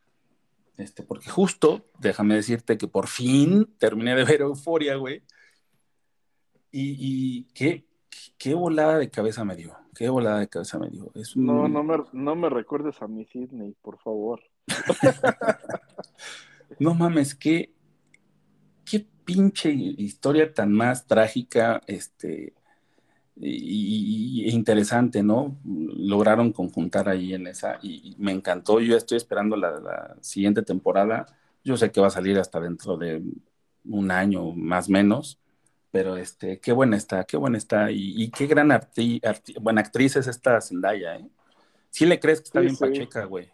Este, porque justo, déjame decirte que por fin terminé de ver Euforia, güey. Y, y qué, qué volada de cabeza me dio. Qué volada de cabeza me dio. Es un... No, no me, no me recuerdes a mi Sidney, por favor. no mames, qué, qué pinche historia tan más trágica, este, y, y, interesante, ¿no? Lograron conjuntar ahí en esa, y, y me encantó. Yo estoy esperando la, la, siguiente temporada. Yo sé que va a salir hasta dentro de un año más o menos, pero este, qué buena está, qué buena está, y, y qué gran arti, arti, buena actriz es esta Zendaya, ¿eh? Sí le crees que está Sí, bien sí. pacheca, güey.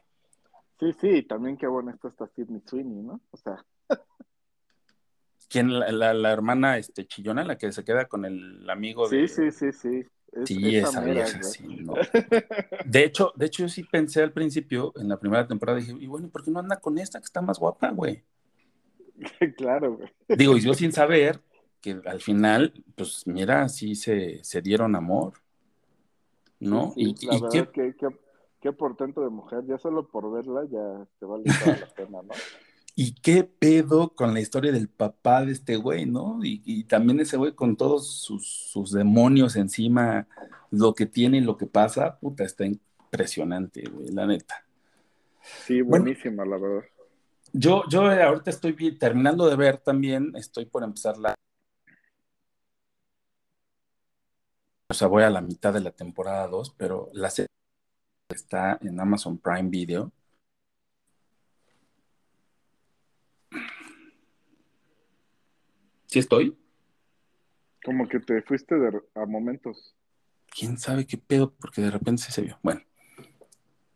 Sí, sí, también qué buena está esta Sidney Sweeney, ¿no? O sea, ¿Quién? La, la, la hermana este, chillona, la que se queda con el amigo sí, de... sí, sí, sí. Es, Sí, esa vieja, sí, no. De hecho, de hecho, yo sí pensé al principio, en la primera temporada, dije, y bueno, ¿por qué no anda con esta que está más guapa, güey? claro, güey. Digo, y yo sin saber que al final, pues mira, sí se, se dieron amor, ¿no? Sí, y, la y verdad qué, que, que, qué portento de mujer, ya solo por verla ya te vale toda la pena, ¿no? y qué pedo con la historia del papá de este güey, ¿no? Y, y también ese güey con todos sus, sus, demonios encima, lo que tiene y lo que pasa, puta, está impresionante, güey, la neta. Sí, buenísima, bueno, la verdad. Yo, yo ahorita estoy terminando de ver también, estoy por empezar la... O sea, voy a la mitad de la temporada 2, pero la serie está en Amazon Prime Video. ¿Sí estoy? Como que te fuiste de, a momentos. ¿Quién sabe qué pedo? Porque de repente se vio. Bueno,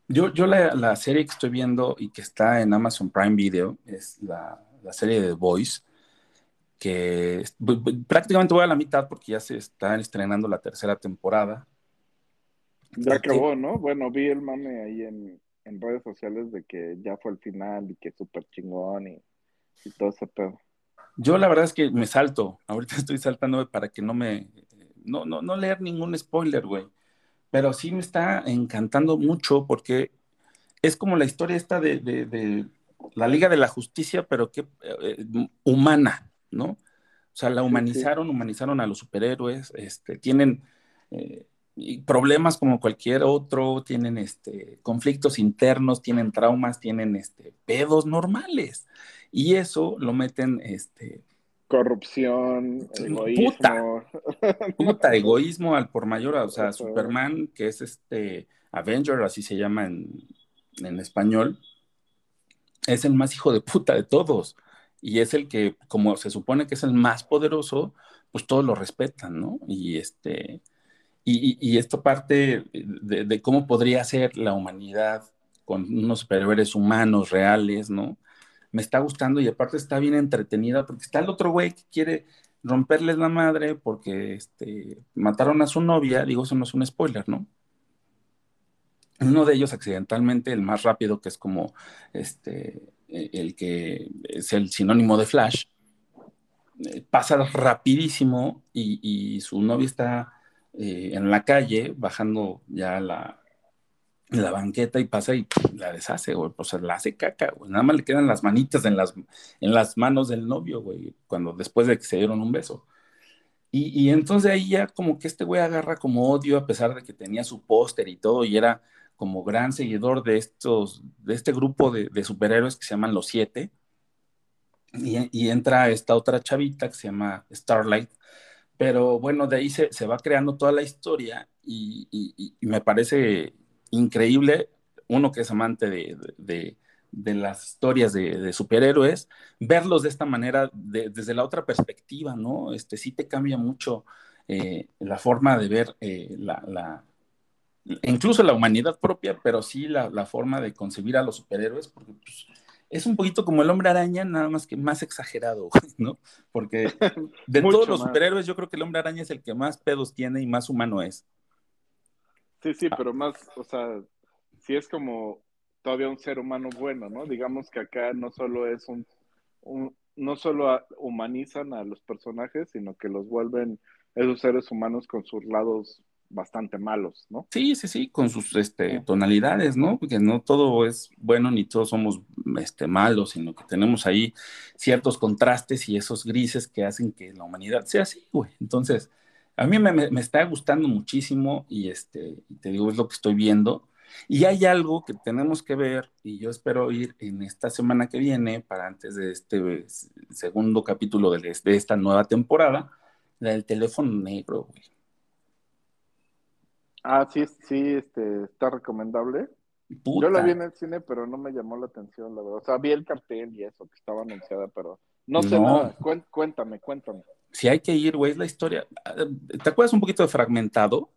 yo, yo la, la, serie que estoy viendo y que está en Amazon Prime Video es la, la serie de The Voice, que prácticamente voy a la mitad porque ya se está estrenando la tercera temporada. Ya acabó, ¿no? Bueno, vi el mame ahí en, en redes sociales de que ya fue el final y que súper chingón y, y todo ese pedo. Yo la verdad es que me salto, ahorita estoy saltando para que no me, no, no, no leer ningún spoiler, güey, pero sí me está encantando mucho porque es como la historia esta de, de, de la Liga de la Justicia, pero que eh, humana, ¿no? O sea, la humanizaron, sí, sí. humanizaron a los superhéroes, este, tienen eh, problemas como cualquier otro, tienen este, conflictos internos, tienen traumas, tienen este, pedos normales. Y eso lo meten, este... Corrupción, egoísmo. Puta, puta egoísmo al por mayor, o sea, Superman, que es este Avenger, así se llama en, en español, es el más hijo de puta de todos. Y es el que, como se supone que es el más poderoso, pues todos lo respetan, ¿no? Y este, y, esto parte de, cómo podría ser la humanidad con unos superhéroes humanos reales, ¿no? Me está gustando y aparte está bien entretenida porque está el otro güey que quiere romperles la madre porque este, mataron a su novia, digo, eso no es un spoiler, ¿no? Uno de ellos accidentalmente, el más rápido, que es como este, el que es el sinónimo de Flash, eh, pasa rapidísimo y su novia está eh, en la calle, bajando ya la, la banqueta y pasa y la deshace, güey, pues la hace caca, güey, nada más le quedan las manitas en las, en las manos del novio, güey, cuando después de que se dieron un beso. Y, y entonces ahí ya como que este güey agarra como odio, a pesar de que tenía su póster y todo, y era como gran seguidor de estos, de este grupo de, superhéroes que se llaman Los Siete, y, entra esta otra chavita que se llama Starlight, pero bueno, de ahí se, se va creando toda la historia y, me parece increíble, uno que es amante de, de, las historias de, superhéroes, verlos de esta manera, desde la otra perspectiva, ¿no? Este sí te cambia mucho eh, la forma de ver eh, la, incluso la humanidad propia, pero sí la, la, forma de concebir a los superhéroes, porque pues, es un poquito como el hombre araña, nada más que más exagerado, ¿no? Porque de todos los superhéroes, yo creo que el hombre araña es el que más pedos tiene y más humano es. Sí, sí, pero más, o sea, sí es como todavía un ser humano bueno, ¿no? Digamos que acá no solo es un, un no solo humanizan a los personajes, sino que los vuelven esos seres humanos con sus lados bastante malos, ¿no? Sí, sí, sí, con sus este, tonalidades, ¿no? Porque no todo es bueno ni todos somos este, malos, sino que tenemos ahí ciertos contrastes y esos grises que hacen que la humanidad sea así, güey. Entonces, a mí me, me, está gustando muchísimo y este, te digo, es lo que estoy viendo. Y hay algo que tenemos que ver, y yo espero ir en esta semana que viene, para antes de este segundo capítulo de, de esta nueva temporada, la del teléfono negro, güey Ah, sí, sí, este, está recomendable. Yo la vi en el cine, pero no me llamó la atención, la verdad. O sea, vi el cartel y eso, que estaba anunciada, pero no sé nada. Cuéntame, cuéntame. Si hay que ir, güey, es la historia. ¿Te acuerdas un poquito de Fragmentado?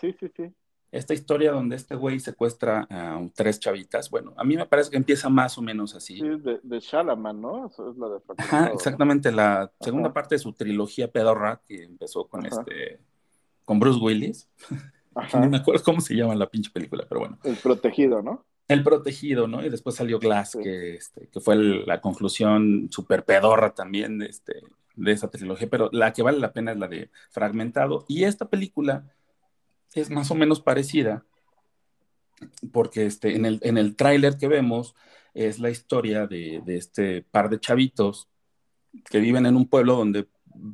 Sí, sí, sí. Esta historia donde este güey secuestra a tres chavitas, bueno, a mí me parece que empieza más o menos así. Sí, de, de Shalaman, ¿no? Eso es la de Fragmentado. Ajá, exactamente, la segunda parte de su trilogía pedorra, que empezó con este, con Bruce Willis. No me acuerdo cómo se llama la pinche película, pero bueno. El protegido, ¿no? El protegido, ¿no? Y después salió Glass, que, este, que fue la conclusión súper pedorra también de, este, de esa trilogía, pero la que vale la pena es la de Fragmentado. Y esta película es más o menos parecida, porque este, en el, en el tráiler que vemos es la historia de, de, este par de chavitos que viven en un pueblo donde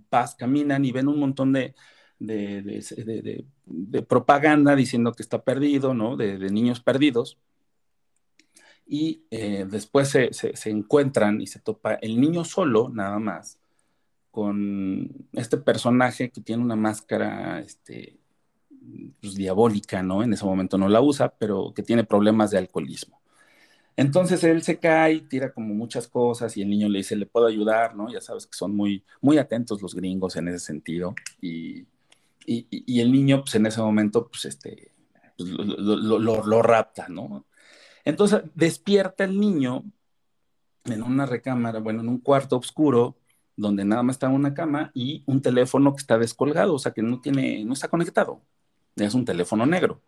paz, caminan y ven un montón de, de, propaganda diciendo que está perdido, ¿no? De, niños perdidos. Y eh, después se, encuentran y se topa el niño solo, nada más, con este personaje que tiene una máscara este, pues, diabólica, ¿no? En ese momento no la usa, pero que tiene problemas de alcoholismo. Entonces él se cae, tira como muchas cosas y el niño le dice, le puedo ayudar, ¿no? Ya sabes que son muy, muy atentos los gringos en ese sentido. Y, y, el niño, pues en ese momento, pues este, pues, lo, lo, rapta, ¿no? Entonces despierta el niño en una recámara, bueno, en un cuarto oscuro, donde nada más está una cama y un teléfono que está descolgado, o sea, que no tiene, no está conectado. Es un teléfono negro.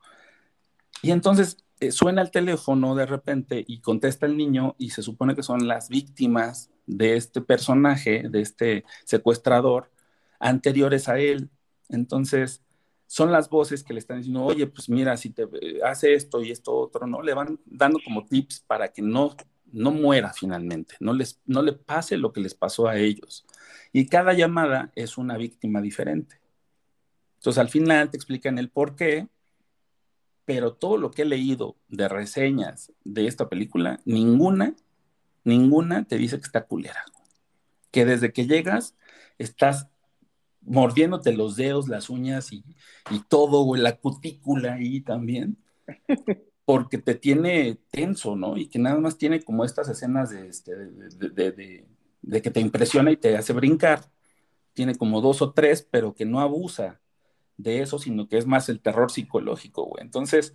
Y entonces eh, suena el teléfono de repente y contesta el niño y se supone que son las víctimas de este personaje, de este secuestrador, anteriores a él. Entonces, son las voces que le están diciendo, oye, pues mira, si te eh, hace esto y esto otro, ¿no? Le van dando como tips para que no, no muera finalmente, no, les, no le pase lo que les pasó a ellos. Y cada llamada es una víctima diferente. Entonces, al final te explican el por qué, pero todo lo que he leído de reseñas de esta película, ninguna, ninguna te dice que está culera. Que desde que llegas estás mordiéndote los dedos, las uñas y, todo, güey, la cutícula ahí también, porque te tiene tenso, ¿no? Y que nada más tiene como estas escenas de, este, de, que te impresiona y te hace brincar, tiene como dos o tres, pero que no abusa de eso, sino que es más el terror psicológico, güey. Entonces,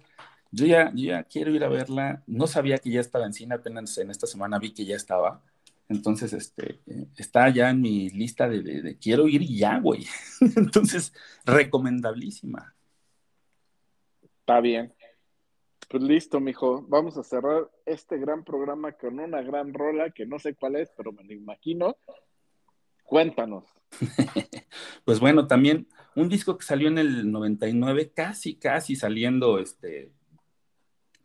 yo ya, ya quiero ir a verla. No sabía que ya estaba en cine, apenas en esta semana vi que ya estaba. Entonces, este, está ya en mi lista de, de quiero ir ya, güey. Entonces, recomendablísima. Está bien. Pues listo, mijo. Vamos a cerrar este gran programa con una gran rola que no sé cuál es, pero me lo imagino. Cuéntanos. pues bueno, también un disco que salió en el 99, casi, casi saliendo, este,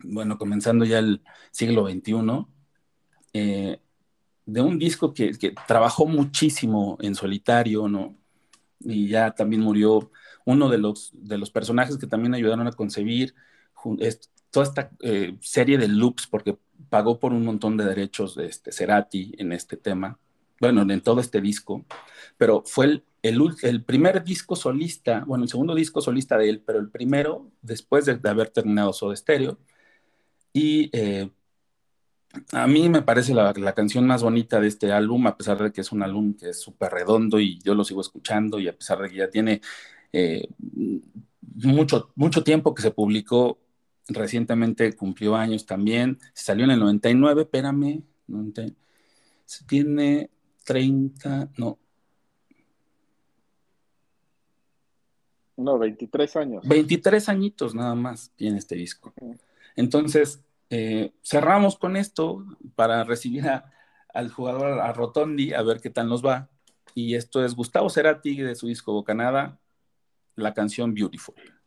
bueno, comenzando ya el siglo XXI, eh, de un disco que, trabajó muchísimo en solitario, ¿no? Y ya también murió uno de los, de los personajes que también ayudaron a concebir toda esta eh, serie de loops, porque pagó por un montón de derechos de este, Cerati en este tema, bueno, en todo este disco, pero fue el, el, primer disco solista, bueno, el segundo disco solista de él, pero el primero después de, haber terminado Soda Stereo. Y eh, a mí me parece la, canción más bonita de este álbum, a pesar de que es un álbum que es súper redondo y yo lo sigo escuchando, y a pesar de que ya tiene eh, mucho, mucho tiempo que se publicó, recientemente cumplió años también, salió en el 99, espérame, tiene 30, no. No, 23 años. 23 añitos nada más tiene este disco. Entonces, eh, cerramos con esto para recibir al jugador, a Rotondi, a ver qué tal nos va. Y esto es Gustavo Cerati de su disco Bocanada, la canción Beautiful.